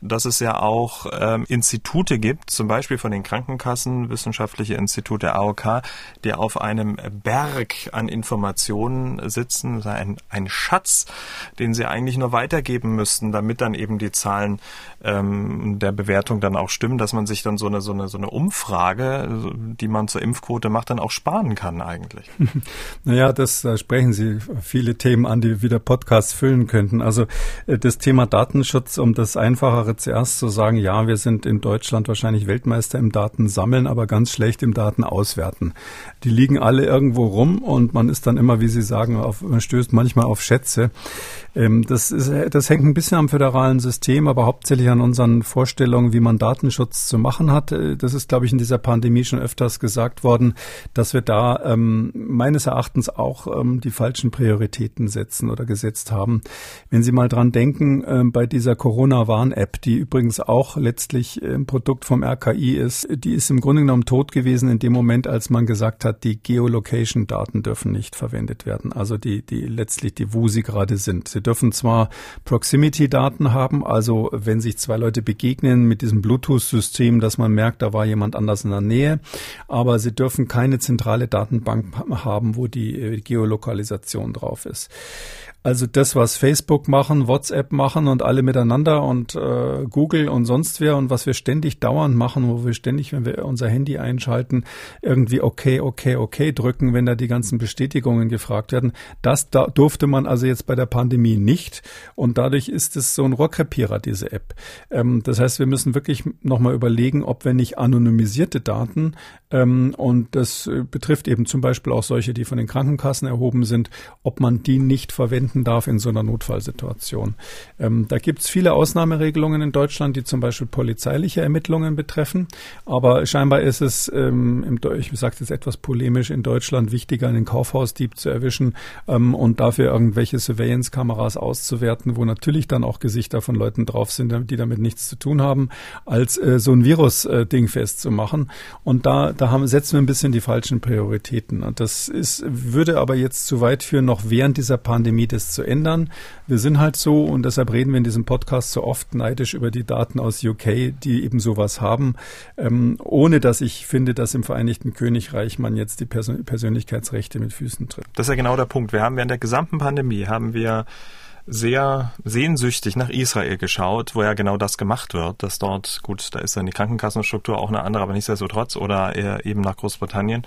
dass es ja auch ähm, Institute gibt, zum Beispiel von den Krankenkassen, wissenschaftliche Institute der AOK, die auf einem Berg an Informationen sitzen, ein, ein Schatz, den sie eigentlich nur weitergeben müssten, damit dann eben die Zahlen ähm, der Bewertung dann auch stimmen, dass man sich dann so eine, so eine, so eine Umfrage, die man zur Impfquote macht, dann auch sparen kann eigentlich. Naja, das, da sprechen Sie viele Themen an, die wieder Podcasts füllen könnten. Also äh, das Thema Datenschutz, um das Einfachere zuerst zu sagen, ja, wir sind in Deutschland wahrscheinlich Weltmeister im Datensammeln, aber ganz schlecht im Datenauswerten. Die liegen alle irgendwo rum und man ist dann immer, wie Sie sagen, auf, man stößt manchmal auf Schätze. Ähm, das, ist, das hängt ein bisschen am föderalen System, aber hauptsächlich an unseren Vorstellungen, wie man Datenschutz zu machen hat. Äh, das ist, glaube ich, in dieser Pandemie schon öfters gesagt worden, dass wir da ähm, meines Erachtens auch ähm, die falschen Prioritäten setzen oder gesetzt haben. Wenn Sie mal dran denken, äh, bei dieser Corona-Warn-App, die übrigens auch letztlich ein Produkt vom RKI ist, die ist im Grunde genommen tot gewesen in dem Moment, als man gesagt hat, die Geolocation-Daten dürfen nicht verwendet werden. Also die, die letztlich die, wo sie gerade sind. Sie dürfen zwar Proximity-Daten haben, also wenn sich zwei Leute begegnen mit diesem Bluetooth-System, dass man merkt, da war jemand anders in der Nähe, aber sie dürfen keine zentrale Datenbank haben, wo die äh, Geolokalisation drauf ist. Also das, was Facebook machen, WhatsApp machen und alle miteinander und äh, Google und sonst wer und was wir ständig dauernd machen, wo wir ständig, wenn wir unser Handy einschalten, irgendwie okay, okay, okay drücken, wenn da die ganzen Bestätigungen gefragt werden. Das da durfte man also jetzt bei der Pandemie nicht und dadurch ist es so ein Rohrkrepierer, diese App. Ähm, das heißt, wir müssen wirklich nochmal überlegen, ob wir nicht anonymisierte Daten ähm, und das äh, betrifft eben zum Beispiel auch solche, die von den Krankenkassen erhoben sind, ob man die nicht verwenden verwenden darf in so einer Notfallsituation. Ähm, da gibt es viele Ausnahmeregelungen in Deutschland, die zum Beispiel polizeiliche Ermittlungen betreffen. Aber scheinbar ist es, ähm, im, ich sage jetzt etwas polemisch, in Deutschland wichtiger, einen Kaufhausdieb zu erwischen ähm, und dafür irgendwelche Surveillance-Kameras auszuwerten, wo natürlich dann auch Gesichter von Leuten drauf sind, die damit nichts zu tun haben, als äh, so ein Virus-Ding äh, festzumachen. Und da, da haben, setzen wir ein bisschen die falschen Prioritäten. Und das ist, würde aber jetzt zu weit führen, noch während dieser Pandemie das zu ändern. Wir sind halt so und deshalb reden wir in diesem Podcast so oft neidisch über die Daten aus UK, die eben sowas haben, ähm, ohne dass ich finde, dass im Vereinigten Königreich man jetzt die Persön Persönlichkeitsrechte mit Füßen tritt. Das ist ja genau der Punkt. Wir haben während der gesamten Pandemie haben wir sehr sehnsüchtig nach Israel geschaut, wo ja genau das gemacht wird, dass dort, gut, da ist dann die Krankenkassenstruktur auch eine andere, aber nichtsdestotrotz, oder eben nach Großbritannien,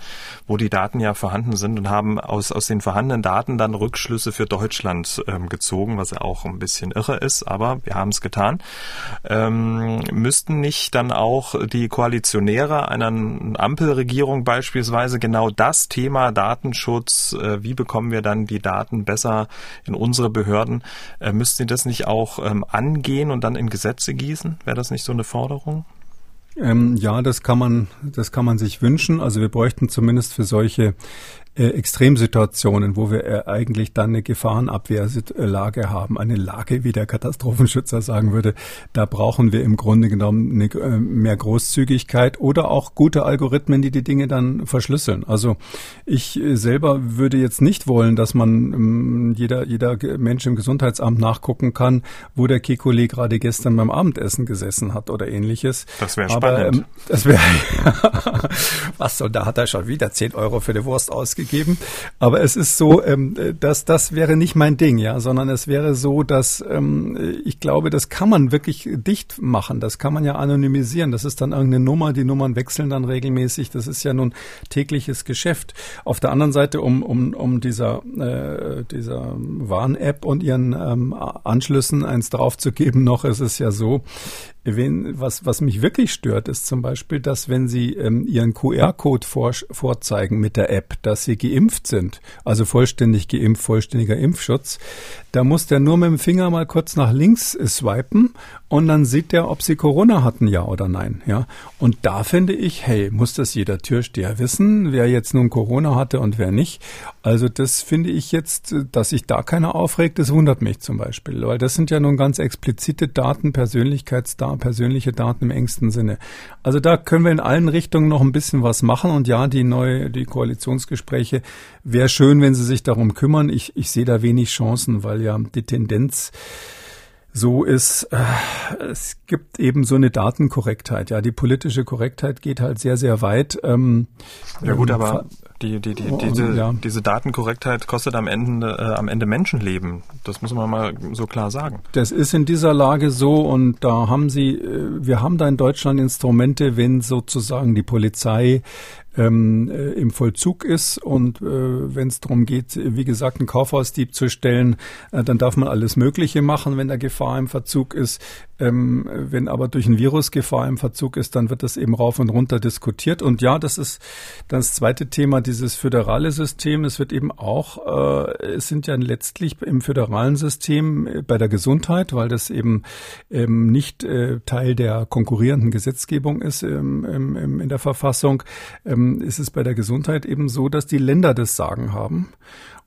wo die Daten ja vorhanden sind und haben aus, aus den vorhandenen Daten dann Rückschlüsse für Deutschland ähm, gezogen, was ja auch ein bisschen irre ist, aber wir haben es getan. Ähm, müssten nicht dann auch die Koalitionäre einer Ampelregierung beispielsweise genau das Thema Datenschutz, äh, wie bekommen wir dann die Daten besser in unsere Behörden, äh, müssten Sie das nicht auch ähm, angehen und dann in Gesetze gießen? Wäre das nicht so eine Forderung? Ähm, ja, das kann man, das kann man sich wünschen. Also wir bräuchten zumindest für solche äh, Extremsituationen, wo wir äh, eigentlich dann eine Gefahrenabwehrlage haben, eine Lage, wie der Katastrophenschützer sagen würde, da brauchen wir im Grunde genommen eine, äh, mehr Großzügigkeit oder auch gute Algorithmen, die die Dinge dann verschlüsseln. Also ich selber würde jetzt nicht wollen, dass man ähm, jeder, jeder Mensch im Gesundheitsamt nachgucken kann, wo der Kekulé gerade gestern beim Abendessen gesessen hat oder ähnliches. Das wäre spannend. Ähm, das wäre, was soll, da hat er schon wieder 10 Euro für die Wurst ausgegeben gegeben. Aber es ist so, ähm, dass das wäre nicht mein Ding, ja, sondern es wäre so, dass ähm, ich glaube, das kann man wirklich dicht machen. Das kann man ja anonymisieren. Das ist dann irgendeine Nummer. Die Nummern wechseln dann regelmäßig. Das ist ja nun tägliches Geschäft. Auf der anderen Seite, um, um, um dieser, äh, dieser Warn-App und ihren ähm, Anschlüssen eins draufzugeben, noch ist es ja so, wenn, was, was mich wirklich stört, ist zum Beispiel, dass wenn Sie ähm, Ihren QR-Code vor, vorzeigen mit der App, dass Sie geimpft sind, also vollständig geimpft, vollständiger Impfschutz, da muss der nur mit dem Finger mal kurz nach links swipen und dann sieht der, ob Sie Corona hatten, ja oder nein. Ja, und da finde ich, hey, muss das jeder Türsteher wissen, wer jetzt nun Corona hatte und wer nicht. Also das finde ich jetzt, dass sich da keiner aufregt, das wundert mich zum Beispiel, weil das sind ja nun ganz explizite Daten, Persönlichkeitsdaten, persönliche Daten im engsten Sinne. Also da können wir in allen Richtungen noch ein bisschen was machen und ja, die neue, die Koalitionsgespräche wäre schön, wenn sie sich darum kümmern. Ich, ich sehe da wenig Chancen, weil ja die Tendenz so ist, äh, es gibt eben so eine Datenkorrektheit. Ja, die politische Korrektheit geht halt sehr, sehr weit. Ähm, ja gut, aber Die, die, die, diese, ja. diese Datenkorrektheit kostet am Ende, äh, am Ende Menschenleben. Das muss man mal so klar sagen. Das ist in dieser Lage so und da haben Sie, äh, wir haben da in Deutschland Instrumente, wenn sozusagen die Polizei ähm, äh, im Vollzug ist und äh, wenn es darum geht, wie gesagt, einen Kaufhausdieb zu stellen, äh, dann darf man alles Mögliche machen, wenn der Gefahr im Verzug ist. Ähm, wenn aber durch ein Virus Gefahr im Verzug ist, dann wird das eben rauf und runter diskutiert. Und ja, das ist das zweite Thema, dieses föderale System. Es wird eben auch, äh, es sind ja letztlich im föderalen System äh, bei der Gesundheit, weil das eben ähm, nicht Teil der konkurrierenden Gesetzgebung ist ähm, im, in der Verfassung, ähm, ist es bei der Gesundheit eben so, dass die Länder das Sagen haben.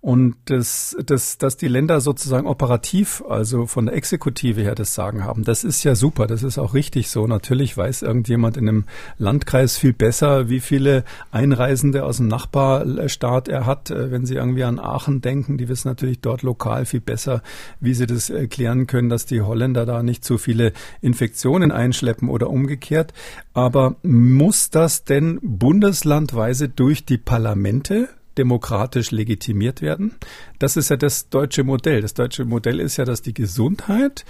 Und das, das, dass die Länder sozusagen operativ, also von der Exekutive her das Sagen haben, das ist ja super, das ist auch richtig so. Natürlich weiß irgendjemand in einem Landkreis viel besser, wie viele Einreisende aus dem Nachbarstaat er hat. Äh, wenn Sie irgendwie an Aachen denken, die wissen natürlich dort lokal viel besser, wie sie das erklären können, dass die Holländer da nicht so viele Infektionen einschleppen oder umgekehrt. Aber muss das denn bundeslandweise durch die Parlamente demokratisch legitimiert werden. Das ist ja das deutsche Modell. Das deutsche Modell ist ja, dass die Gesundheit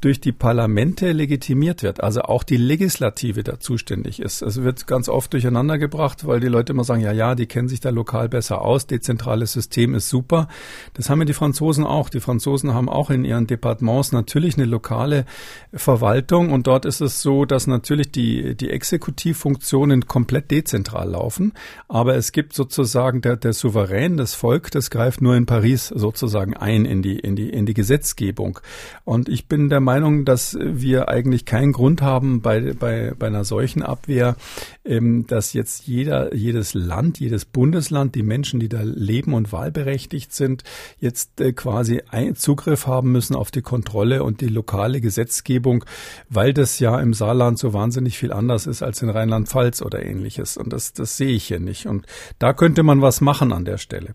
durch die Parlamente legitimiert wird, also auch die Legislative da zuständig ist. Also wird ganz oft durcheinander gebracht, weil die Leute immer sagen, ja, ja, die kennen sich da lokal besser aus, dezentrales System ist super. Das haben ja die Franzosen auch. Die Franzosen haben auch in ihren Departements natürlich eine lokale Verwaltung und dort ist es so, dass natürlich die, die Exekutivfunktionen komplett dezentral laufen, aber es gibt sozusagen der, der Souverän, das Volk, das greift nur in Paris sozusagen ein in die, in die, in die Gesetzgebung. Und ich bin der dass wir eigentlich keinen Grund haben bei, bei, bei einer solchen Abwehr, ähm, dass jetzt jeder, jedes Land, jedes Bundesland, die Menschen, die da leben und wahlberechtigt sind, jetzt äh, quasi ein Zugriff haben müssen auf die Kontrolle und die lokale Gesetzgebung, weil das ja im Saarland so wahnsinnig viel anders ist als in Rheinland-Pfalz oder ähnliches. Und das, das sehe ich hier nicht. Und da könnte man was machen an der Stelle.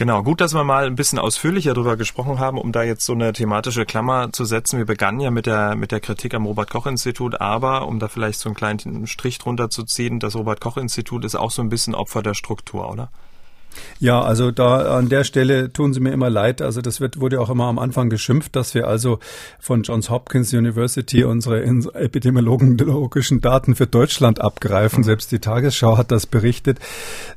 Genau, gut, dass wir mal ein bisschen ausführlicher darüber gesprochen haben, um da jetzt so eine thematische Klammer zu setzen. Wir begannen ja mit der, mit der Kritik am Robert-Koch-Institut, aber um da vielleicht so einen kleinen Strich drunter zu ziehen, das Robert-Koch-Institut ist auch so ein bisschen Opfer der Struktur, oder? Ja, also da an der Stelle tun Sie mir immer leid. Also das wird, wurde auch immer am Anfang geschimpft, dass wir also von Johns Hopkins University unsere epidemiologischen Daten für Deutschland abgreifen. Selbst die Tagesschau hat das berichtet.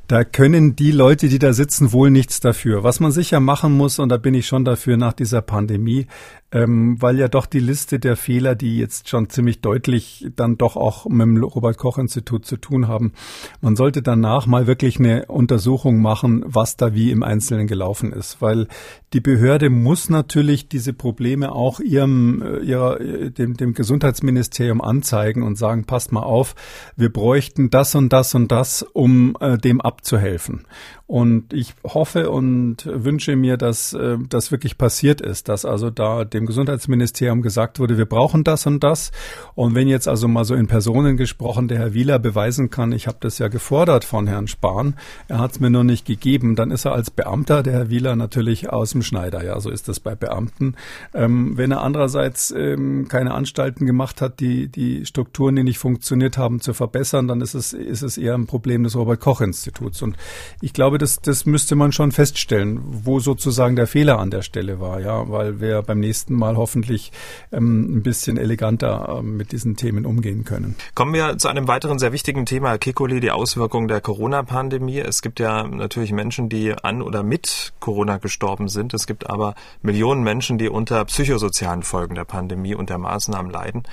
Da können die Leute, die da sitzen, wohl nichts dafür. Was man sicher machen muss, und da bin ich schon dafür nach dieser Pandemie, ähm, weil ja doch die Liste der Fehler, die jetzt schon ziemlich deutlich dann doch auch mit dem Robert Koch Institut zu tun haben, man sollte danach mal wirklich eine Untersuchung machen, was da wie im Einzelnen gelaufen ist, weil die Behörde muss natürlich diese Probleme auch ihrem, äh, ihrer, äh, dem, dem Gesundheitsministerium anzeigen und sagen, passt mal auf, wir bräuchten das und das und das, um äh, dem abzuhelfen. Und ich hoffe und wünsche mir, dass äh, das wirklich passiert ist, dass also da dem Gesundheitsministerium gesagt wurde, wir brauchen das und das. Und wenn jetzt also mal so in Personen gesprochen, der Herr Wieler beweisen kann, ich habe das ja gefordert von Herrn Spahn, er hat es mir nur nicht gegeben, dann ist er als Beamter, der Herr Wieler, natürlich aus dem Schneider. Ja, so ist das bei Beamten. Ähm, wenn er andererseits ähm, keine Anstalten gemacht hat, die, die Strukturen, die nicht funktioniert haben, zu verbessern, dann ist es, ist es eher ein Problem des Robert-Koch-Instituts. Und ich glaube, das, das müsste man schon feststellen, wo sozusagen der Fehler an der Stelle war, ja, weil wir beim nächsten Mal hoffentlich ähm, ein bisschen eleganter ähm, mit diesen Themen umgehen können. Kommen wir zu einem weiteren sehr wichtigen Thema, Kikoli, die Auswirkungen der Corona-Pandemie. Es gibt ja natürlich Menschen, die an oder mit Corona gestorben sind. Es gibt aber Millionen Menschen, die unter psychosozialen Folgen der Pandemie und der Maßnahmen leiden.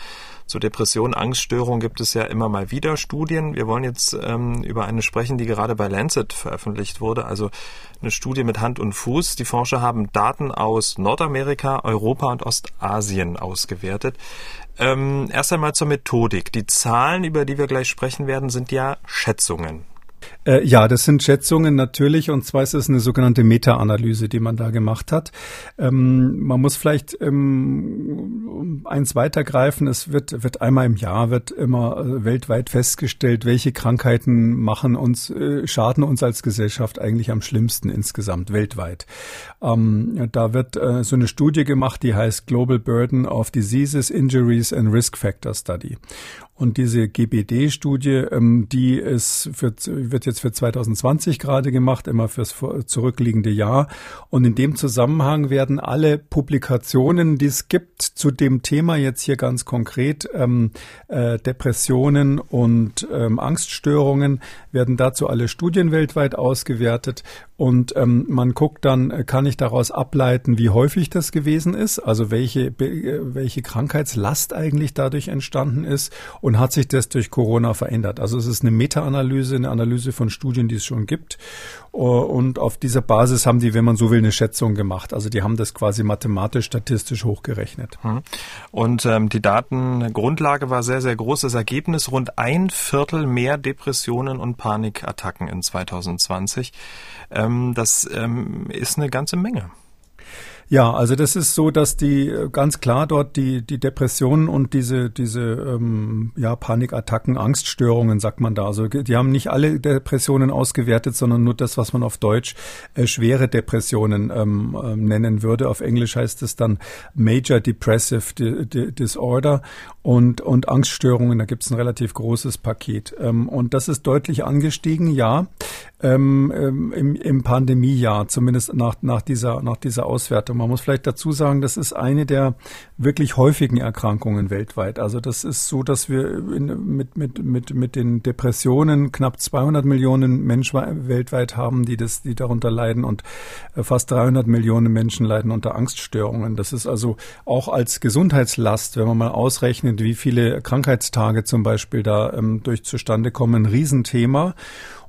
Zu Depression, Angststörung gibt es ja immer mal wieder Studien. Wir wollen jetzt ähm, über eine sprechen, die gerade bei Lancet veröffentlicht wurde. Also eine Studie mit Hand und Fuß. Die Forscher haben Daten aus Nordamerika, Europa und Ostasien ausgewertet. Ähm, erst einmal zur Methodik. Die Zahlen, über die wir gleich sprechen werden, sind ja Schätzungen. Äh, ja, das sind Schätzungen natürlich und zwar ist es eine sogenannte Meta-Analyse, die man da gemacht hat. Ähm, man muss vielleicht ähm, eins weitergreifen. Es wird, wird einmal im Jahr wird immer äh, weltweit festgestellt, welche Krankheiten machen uns, äh, schaden uns als Gesellschaft eigentlich am schlimmsten insgesamt weltweit. Ähm, da wird äh, so eine Studie gemacht, die heißt Global Burden of Diseases, Injuries and Risk Factor Study. Und diese GBD-Studie, ähm, die ist für, wird jetzt für 2020 gerade gemacht, immer fürs zurückliegende Jahr. Und in dem Zusammenhang werden alle Publikationen, die es gibt zu dem Thema jetzt hier ganz konkret, ähm, äh, Depressionen und ähm, Angststörungen, werden dazu alle Studien weltweit ausgewertet. Und ähm, man guckt dann, äh, kann ich daraus ableiten, wie häufig das gewesen ist, also welche, äh, welche Krankheitslast eigentlich dadurch entstanden ist und hat sich das durch Corona verändert. Also es ist eine Meta-Analyse, eine Analyse von Studien, die es schon gibt. Und auf dieser Basis haben die, wenn man so will, eine Schätzung gemacht. Also die haben das quasi mathematisch, statistisch hochgerechnet. Hm. Und ähm, die Datengrundlage war sehr, sehr groß. Das Ergebnis rund ein Viertel mehr Depressionen und Panikattacken in 2020. Ähm, das ähm, ist eine ganze Menge. Ja, also das ist so, dass die äh, ganz klar dort die, die Depressionen und diese, diese ähm, ja, Panikattacken, Angststörungen, sagt man da. Also die haben nicht alle Depressionen ausgewertet, sondern nur das, was man auf Deutsch äh, schwere Depressionen ähm, äh, nennen würde. Auf Englisch heißt es dann Major Depressive Disorder und, und Angststörungen. Da gibt es ein relativ großes Paket. Ähm, und das ist deutlich angestiegen, ja, ähm, ähm, im, im Pandemiejahr, zumindest nach, nach, dieser, nach dieser Auswertung. Man muss vielleicht dazu sagen, das ist eine der wirklich häufigen Erkrankungen weltweit. Also das ist so, dass wir in, mit, mit, mit, mit den Depressionen knapp 200 Millionen Menschen weltweit haben, die, das, die darunter leiden und äh, fast 300 Millionen Menschen leiden unter Angststörungen. Das ist also auch als Gesundheitslast, wenn man mal ausrechnet, wie viele Krankheitstage zum Beispiel da ähm, durch zustande kommen, ein Riesenthema.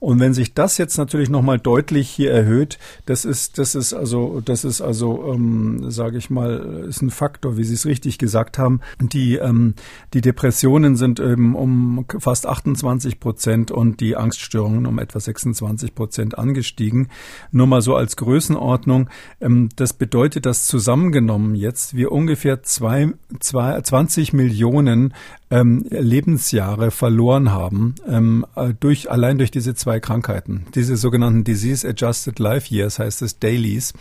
Und wenn sich das jetzt natürlich nochmal deutlich hier erhöht, das ist, das ist also, das ist also, ähm, sage ich mal, ist ein Faktor, wie Sie es richtig gesagt haben. Die, ähm, die Depressionen sind eben um fast 28 Prozent und die Angststörungen um etwa 26 Prozent angestiegen. Nur mal so als Größenordnung. Ähm, das bedeutet, dass zusammengenommen jetzt wir ungefähr zwei, zwei, 20 Millionen ähm, Lebensjahre verloren haben, ähm, äh, durch, allein durch diese zwei Krankheiten. Diese sogenannten Disease Adjusted Life Years heißt es Dailies.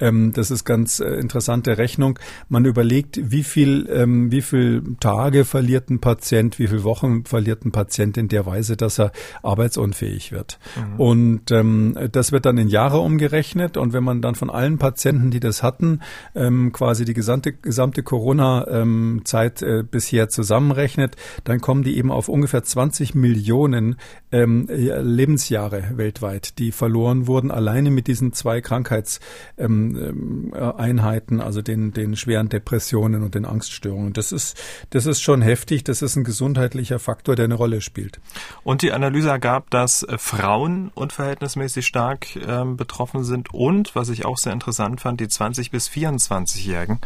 Ähm, das ist ganz äh, interessante Rechnung. Man überlegt, wie viel, ähm, wie viel Tage verliert ein Patient, wie viele Wochen verliert ein Patient in der Weise, dass er arbeitsunfähig wird. Mhm. Und ähm, das wird dann in Jahre umgerechnet. Und wenn man dann von allen Patienten, die das hatten, ähm, quasi die gesamte, gesamte Corona-Zeit äh, bisher zusammenrechnet, dann kommen die eben auf ungefähr 20 Millionen ähm, Lebensjahre weltweit, die verloren wurden, alleine mit diesen zwei Krankheits ähm, ähm, Einheiten, also den, den schweren Depressionen und den Angststörungen. Das ist, das ist schon heftig. Das ist ein gesundheitlicher Faktor, der eine Rolle spielt. Und die Analyse ergab, dass äh, Frauen unverhältnismäßig stark äh, betroffen sind und, was ich auch sehr interessant fand, die 20 bis 24-Jährigen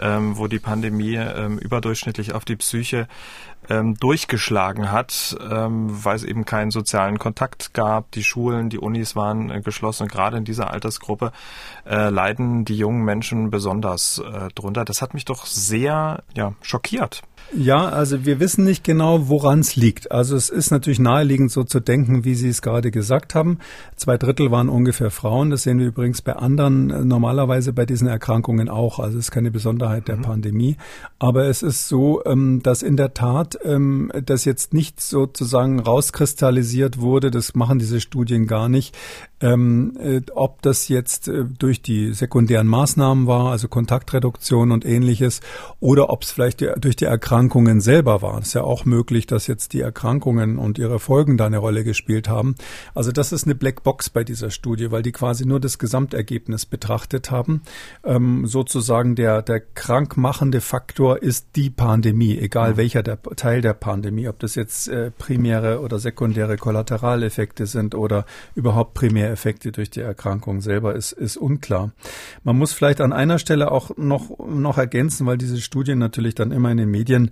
ähm, wo die Pandemie ähm, überdurchschnittlich auf die Psyche ähm, durchgeschlagen hat, ähm, weil es eben keinen sozialen Kontakt gab. Die Schulen, die Unis waren äh, geschlossen. Und gerade in dieser Altersgruppe äh, leiden die jungen Menschen besonders äh, drunter. Das hat mich doch sehr ja, schockiert. Ja, also wir wissen nicht genau, woran es liegt. Also es ist natürlich naheliegend so zu denken, wie Sie es gerade gesagt haben. Zwei Drittel waren ungefähr Frauen. Das sehen wir übrigens bei anderen äh, normalerweise bei diesen Erkrankungen auch. Also es ist keine Besonderheit der mhm. Pandemie. Aber es ist so, ähm, dass in der Tat ähm, das jetzt nicht sozusagen rauskristallisiert wurde. Das machen diese Studien gar nicht. Ähm, äh, ob das jetzt äh, durch die sekundären Maßnahmen war, also Kontaktreduktion und ähnliches, oder ob es vielleicht durch die Erkrankungen selber war. Es ist ja auch möglich, dass jetzt die Erkrankungen und ihre Folgen da eine Rolle gespielt haben. Also das ist eine Blackbox bei dieser Studie, weil die quasi nur das Gesamtergebnis betrachtet haben. Ähm, sozusagen der, der krankmachende Faktor ist die Pandemie, egal welcher der Teil der Pandemie, ob das jetzt äh, primäre oder sekundäre Kollateraleffekte sind oder überhaupt primär Effekte durch die Erkrankung selber ist, ist unklar. Man muss vielleicht an einer Stelle auch noch, noch ergänzen, weil diese Studien natürlich dann immer in den Medien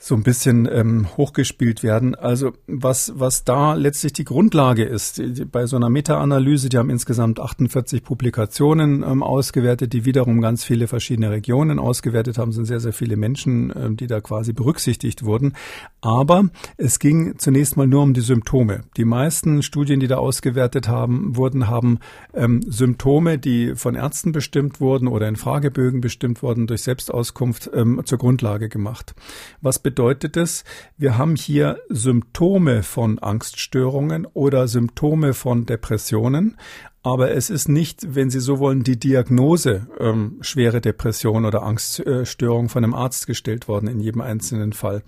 so ein bisschen ähm, hochgespielt werden. Also was, was da letztlich die Grundlage ist, bei so einer Meta-Analyse, die haben insgesamt 48 Publikationen ähm, ausgewertet, die wiederum ganz viele verschiedene Regionen ausgewertet haben, sind sehr, sehr viele Menschen, ähm, die da quasi berücksichtigt wurden. Aber es ging zunächst mal nur um die Symptome. Die meisten Studien, die da ausgewertet haben, wurden, haben ähm, Symptome, die von Ärzten bestimmt wurden oder in Fragebögen bestimmt wurden, durch Selbstauskunft ähm, zur Grundlage gemacht. Was bedeutet es, wir haben hier Symptome von Angststörungen oder Symptome von Depressionen, aber es ist nicht, wenn Sie so wollen, die Diagnose ähm, schwere Depression oder Angststörung von einem Arzt gestellt worden in jedem einzelnen Fall.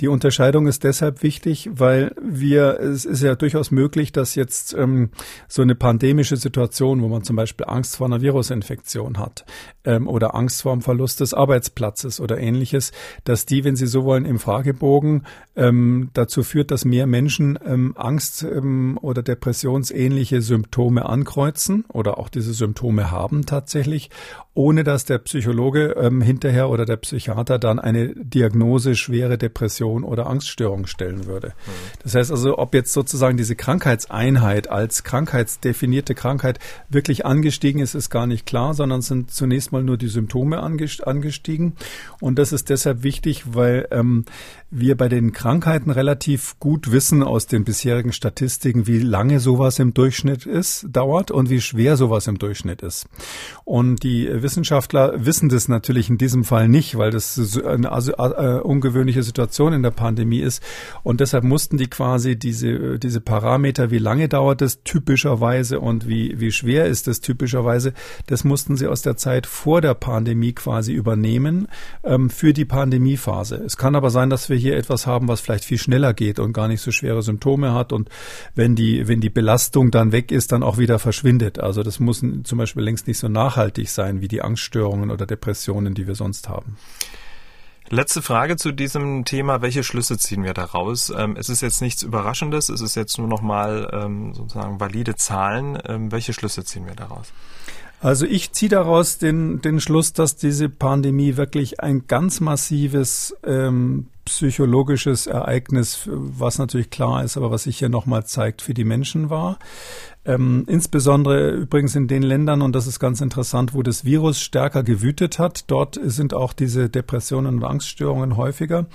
Die Unterscheidung ist deshalb wichtig, weil wir, es ist ja durchaus möglich, dass jetzt ähm, so eine pandemische Situation, wo man zum Beispiel Angst vor einer Virusinfektion hat ähm, oder Angst vor dem Verlust des Arbeitsplatzes oder ähnliches, dass die, wenn Sie so wollen, im Fragebogen ähm, dazu führt, dass mehr Menschen ähm, Angst ähm, oder depressionsähnliche Symptome ankreuzen ankreuzen oder auch diese Symptome haben tatsächlich, ohne dass der Psychologe ähm, hinterher oder der Psychiater dann eine Diagnose schwere Depression oder Angststörung stellen würde. Mhm. Das heißt also, ob jetzt sozusagen diese Krankheitseinheit als krankheitsdefinierte Krankheit wirklich angestiegen ist, ist gar nicht klar, sondern sind zunächst mal nur die Symptome angestiegen. Und das ist deshalb wichtig, weil ähm, wir bei den Krankheiten relativ gut wissen aus den bisherigen Statistiken, wie lange sowas im Durchschnitt ist, dauert und wie schwer sowas im Durchschnitt ist. Und die Wissenschaftler wissen das natürlich in diesem Fall nicht, weil das eine äh, ungewöhnliche Situation in der Pandemie ist. Und deshalb mussten die quasi diese, diese Parameter, wie lange dauert es typischerweise und wie, wie schwer ist es typischerweise, das mussten sie aus der Zeit vor der Pandemie quasi übernehmen ähm, für die Pandemiephase. Es kann aber sein, dass wir hier etwas haben, was vielleicht viel schneller geht und gar nicht so schwere Symptome hat und wenn die, wenn die Belastung dann weg ist, dann auch wieder verschwindet. Also das muss zum Beispiel längst nicht so nachhaltig sein wie die Angststörungen oder Depressionen, die wir sonst haben. Letzte Frage zu diesem Thema. Welche Schlüsse ziehen wir daraus? Ähm, es ist jetzt nichts Überraschendes. Es ist jetzt nur nochmal ähm, sozusagen valide Zahlen. Ähm, welche Schlüsse ziehen wir daraus? Also ich ziehe daraus den, den Schluss, dass diese Pandemie wirklich ein ganz massives ähm, psychologisches Ereignis, was natürlich klar ist, aber was sich hier nochmal zeigt, für die Menschen war. Ähm, insbesondere übrigens in den Ländern, und das ist ganz interessant, wo das Virus stärker gewütet hat, dort sind auch diese Depressionen und Angststörungen häufiger.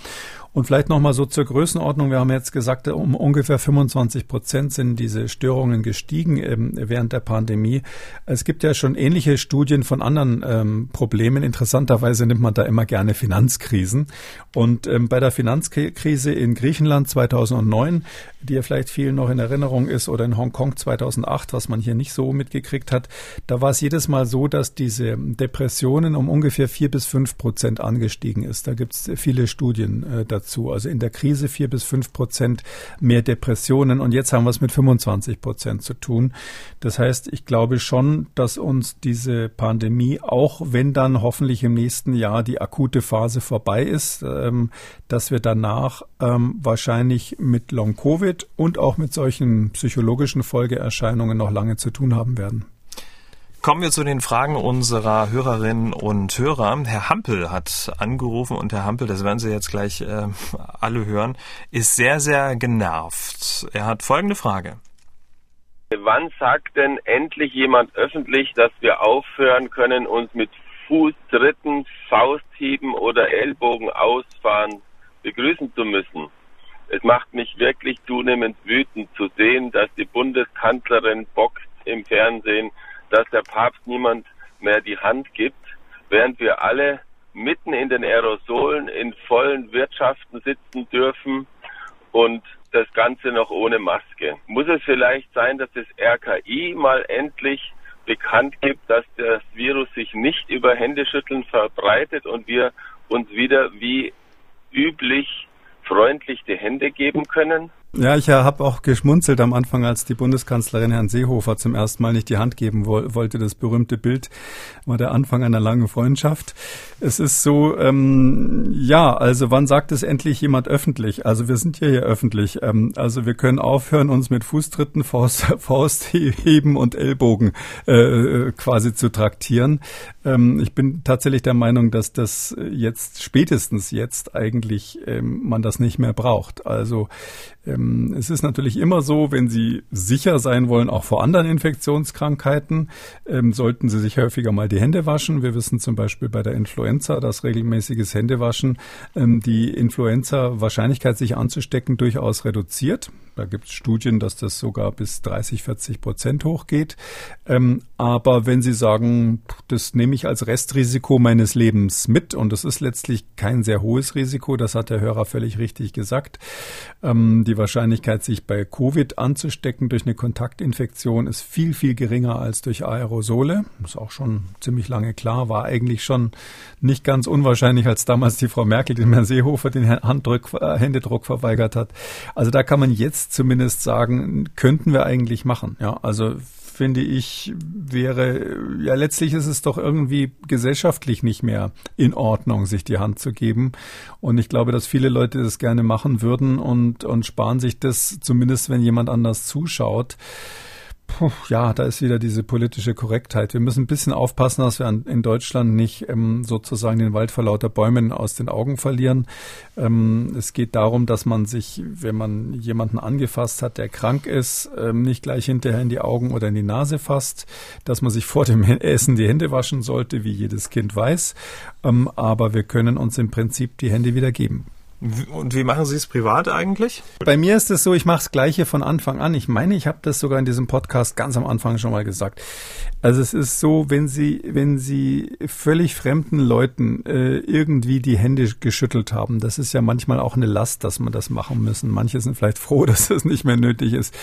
Und vielleicht nochmal so zur Größenordnung. Wir haben jetzt gesagt, um ungefähr 25 Prozent sind diese Störungen gestiegen ähm, während der Pandemie. Es gibt ja schon ähnliche Studien von anderen ähm, Problemen. Interessanterweise nimmt man da immer gerne Finanzkrisen. Und ähm, bei der Finanzkrise in Griechenland 2009, die ja vielleicht vielen noch in Erinnerung ist, oder in Hongkong 2008, was man hier nicht so mitgekriegt hat, da war es jedes Mal so, dass diese Depressionen um ungefähr vier bis fünf Prozent angestiegen ist. Da gibt es viele Studien äh, dazu dazu. Also in der Krise vier bis fünf Prozent mehr Depressionen und jetzt haben wir es mit 25 Prozent zu tun. Das heißt, ich glaube schon, dass uns diese Pandemie, auch wenn dann hoffentlich im nächsten Jahr die akute Phase vorbei ist, ähm, dass wir danach ähm, wahrscheinlich mit Long-Covid und auch mit solchen psychologischen Folgeerscheinungen noch lange zu tun haben werden. Kommen wir zu den Fragen unserer Hörerinnen und Hörer. Herr Hampel hat angerufen und Herr Hampel, das werden Sie jetzt gleich äh, alle hören, ist sehr, sehr genervt. Er hat folgende Frage. Wann sagt denn endlich jemand öffentlich, dass wir aufhören können, uns mit Fußtritten, Fausthieben oder Ellbogen ausfahren begrüßen zu müssen? Es macht mich wirklich zunehmend wütend zu sehen, dass die Bundeskanzlerin boxt im Fernsehen dass der Papst niemand mehr die Hand gibt, während wir alle mitten in den Aerosolen in vollen Wirtschaften sitzen dürfen und das Ganze noch ohne Maske. Muss es vielleicht sein, dass das RKI mal endlich bekannt gibt, dass das Virus sich nicht über Händeschütteln verbreitet und wir uns wieder wie üblich freundlich die Hände geben können? Ja, ich habe auch geschmunzelt am Anfang, als die Bundeskanzlerin Herrn Seehofer zum ersten Mal nicht die Hand geben wo wollte. Das berühmte Bild war der Anfang einer langen Freundschaft. Es ist so, ähm, ja, also wann sagt es endlich jemand öffentlich? Also wir sind ja hier öffentlich. Ähm, also wir können aufhören, uns mit Fußtritten, Faust, Faustheben und Ellbogen äh, äh, quasi zu traktieren. Ähm, ich bin tatsächlich der Meinung, dass das jetzt, spätestens jetzt eigentlich, ähm, man das nicht mehr braucht. Also ähm, es ist natürlich immer so, wenn Sie sicher sein wollen, auch vor anderen Infektionskrankheiten, ähm, sollten Sie sich häufiger mal die Hände waschen. Wir wissen zum Beispiel bei der Influenza, dass regelmäßiges Händewaschen ähm, die Influenza-Wahrscheinlichkeit, sich anzustecken, durchaus reduziert. Da gibt es Studien, dass das sogar bis 30, 40 Prozent hochgeht. Ähm, aber wenn Sie sagen, das nehme ich als Restrisiko meines Lebens mit und das ist letztlich kein sehr hohes Risiko, das hat der Hörer völlig richtig gesagt. Ähm, die Wahrscheinlichkeit, sich bei Covid anzustecken durch eine Kontaktinfektion ist viel, viel geringer als durch Aerosole. Ist auch schon ziemlich lange klar, war eigentlich schon nicht ganz unwahrscheinlich, als damals die Frau Merkel dem Herrn Seehofer den Handdruck, äh, Händedruck verweigert hat. Also da kann man jetzt zumindest sagen, könnten wir eigentlich machen. Ja, also finde ich, wäre, ja, letztlich ist es doch irgendwie gesellschaftlich nicht mehr in Ordnung, sich die Hand zu geben. Und ich glaube, dass viele Leute das gerne machen würden und, und sparen sich das, zumindest wenn jemand anders zuschaut. Puh, ja, da ist wieder diese politische Korrektheit. Wir müssen ein bisschen aufpassen, dass wir in Deutschland nicht ähm, sozusagen den Wald vor lauter Bäumen aus den Augen verlieren. Ähm, es geht darum, dass man sich, wenn man jemanden angefasst hat, der krank ist, ähm, nicht gleich hinterher in die Augen oder in die Nase fasst, dass man sich vor dem Essen die Hände waschen sollte, wie jedes Kind weiß. Ähm, aber wir können uns im Prinzip die Hände wieder geben. Und wie machen Sie es privat eigentlich? Bei mir ist es so, ich mache das Gleiche von Anfang an. Ich meine, ich habe das sogar in diesem Podcast ganz am Anfang schon mal gesagt. Also es ist so, wenn Sie, wenn Sie völlig fremden Leuten äh, irgendwie die Hände geschüttelt haben, das ist ja manchmal auch eine Last, dass man das machen müssen. Manche sind vielleicht froh, dass das nicht mehr nötig ist.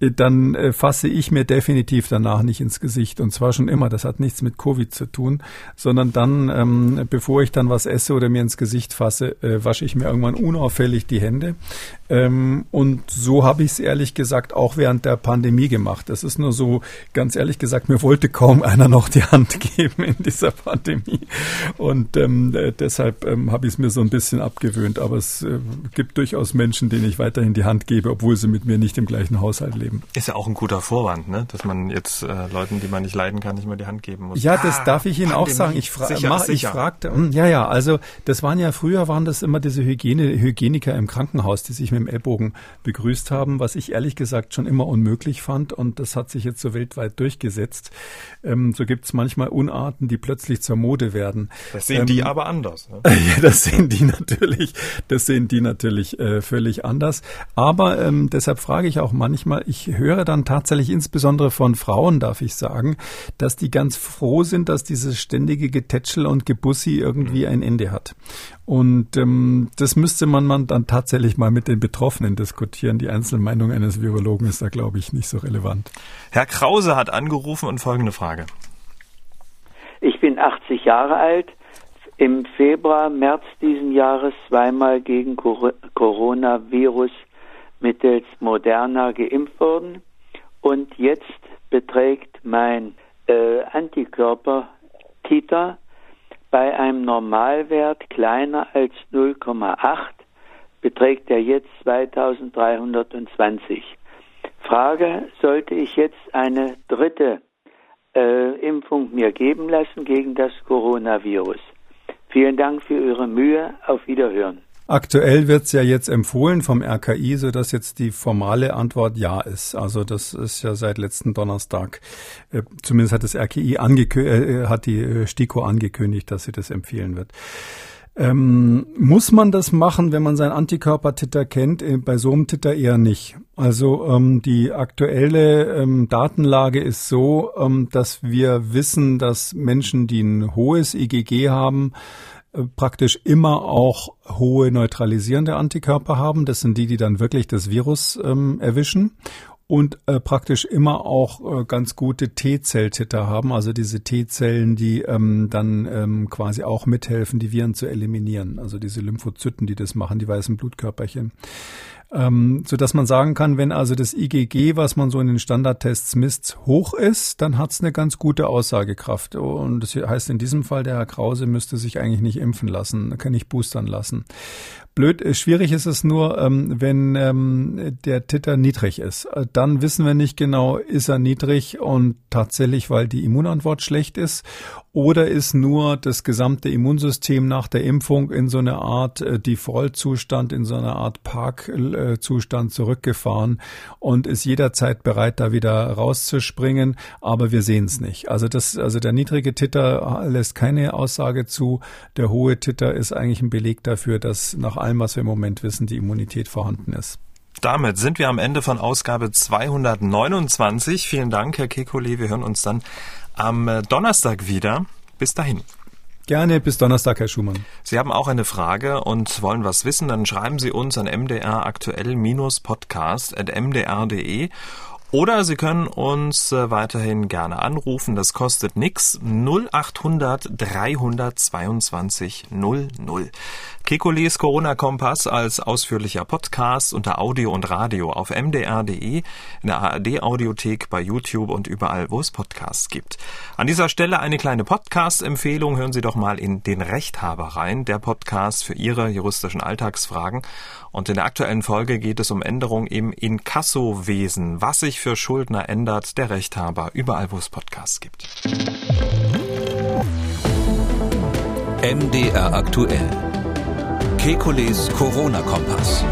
Äh, dann äh, fasse ich mir definitiv danach nicht ins Gesicht. Und zwar schon immer. Das hat nichts mit Covid zu tun, sondern dann, ähm, bevor ich dann was esse oder mir ins Gesicht fasse, äh, wasche ich mir irgendwann unauffällig die Hände. Ähm, und so habe ich es ehrlich gesagt auch während der Pandemie gemacht. Das ist nur so, ganz ehrlich gesagt, mir wollte kaum einer noch die Hand geben in dieser Pandemie. Und ähm, äh, deshalb ähm, habe ich es mir so ein bisschen abgewöhnt. Aber es äh, gibt durchaus Menschen, denen ich weiterhin die Hand gebe, obwohl sie mit mir nicht im gleichen Haushalt leben. Ist ja auch ein guter Vorwand, ne? dass man jetzt äh, Leuten, die man nicht leiden kann, nicht mehr die Hand geben muss. Ja, das ah, darf ich Ihnen Pandemie. auch sagen. Ich, fra sicher, mach, ich fragte, hm, ja, ja, also das waren ja früher waren das immer diese Hygiene, Hygieniker im Krankenhaus, die sich mit dem Ellbogen begrüßt haben, was ich ehrlich gesagt schon immer unmöglich fand und das hat sich jetzt so weltweit durchgesetzt. Ähm, so gibt es manchmal Unarten, die plötzlich zur Mode werden. Das sehen ähm, die aber anders. Ne? ja, das sehen die natürlich, das sehen die natürlich äh, völlig anders. Aber ähm, deshalb frage ich auch manchmal, ich höre dann tatsächlich insbesondere von Frauen, darf ich sagen, dass die ganz froh sind, dass dieses ständige Getätschel und Gebussi irgendwie mhm. ein Ende hat. Und ähm, das müsste man, man dann tatsächlich mal mit den Betroffenen diskutieren. Die Einzelmeinung eines Virologen ist da, glaube ich, nicht so relevant. Herr Krause hat angerufen und folgende Frage. Ich bin 80 Jahre alt, im Februar, März diesen Jahres zweimal gegen Coronavirus mittels Moderna geimpft worden und jetzt beträgt mein äh, Antikörper Titer bei einem Normalwert kleiner als 0,8 beträgt er jetzt 2320. Frage, sollte ich jetzt eine dritte äh, Impfung mir geben lassen gegen das Coronavirus? Vielen Dank für Ihre Mühe. Auf Wiederhören. Aktuell wird es ja jetzt empfohlen vom RKI, so dass jetzt die formale Antwort ja ist. Also das ist ja seit letzten Donnerstag. Äh, zumindest hat das RKI angekündigt, äh, hat die äh, STIKO angekündigt, dass sie das empfehlen wird. Ähm, muss man das machen, wenn man seinen Antikörpertitter kennt? Äh, bei so einem Titter eher nicht. Also ähm, die aktuelle ähm, Datenlage ist so, ähm, dass wir wissen, dass Menschen, die ein hohes IgG haben, praktisch immer auch hohe neutralisierende Antikörper haben. Das sind die, die dann wirklich das Virus ähm, erwischen und äh, praktisch immer auch äh, ganz gute T-Zelltitter haben, also diese T-Zellen, die ähm, dann ähm, quasi auch mithelfen, die Viren zu eliminieren, also diese Lymphozyten, die das machen, die weißen Blutkörperchen ähm, so dass man sagen kann, wenn also das IgG, was man so in den Standardtests misst, hoch ist, dann hat es eine ganz gute Aussagekraft. Und das heißt in diesem Fall, der Herr Krause müsste sich eigentlich nicht impfen lassen, kann nicht boostern lassen. Blöd, äh, schwierig ist es nur, ähm, wenn ähm, der Titter niedrig ist. Äh, dann wissen wir nicht genau, ist er niedrig und tatsächlich, weil die Immunantwort schlecht ist oder ist nur das gesamte Immunsystem nach der Impfung in so eine Art äh, Default-Zustand, in so eine Art Park-Zustand zurückgefahren und ist jederzeit bereit, da wieder rauszuspringen, aber wir sehen es nicht. Also das, also der niedrige Titter lässt keine Aussage zu. Der hohe Titter ist eigentlich ein Beleg dafür, dass nach allem, was wir im Moment wissen, die Immunität vorhanden ist. Damit sind wir am Ende von Ausgabe 229. Vielen Dank, Herr Kekulé. Wir hören uns dann am äh, Donnerstag wieder. Bis dahin. Gerne, bis Donnerstag, Herr Schumann. Sie haben auch eine Frage und wollen was wissen, dann schreiben Sie uns an mdraktuell-podcast.mdr.de oder Sie können uns äh, weiterhin gerne anrufen. Das kostet nix. 0800 322 00. Kekules Corona-Kompass als ausführlicher Podcast unter Audio und Radio auf mdr.de, in der ARD-Audiothek, bei YouTube und überall, wo es Podcasts gibt. An dieser Stelle eine kleine Podcast-Empfehlung. Hören Sie doch mal in Den Rechthaber rein, der Podcast für Ihre juristischen Alltagsfragen. Und in der aktuellen Folge geht es um Änderungen im Inkassowesen, was sich für Schuldner ändert, der Rechthaber, überall, wo es Podcasts gibt. MDR aktuell. Kekules Corona-Kompass.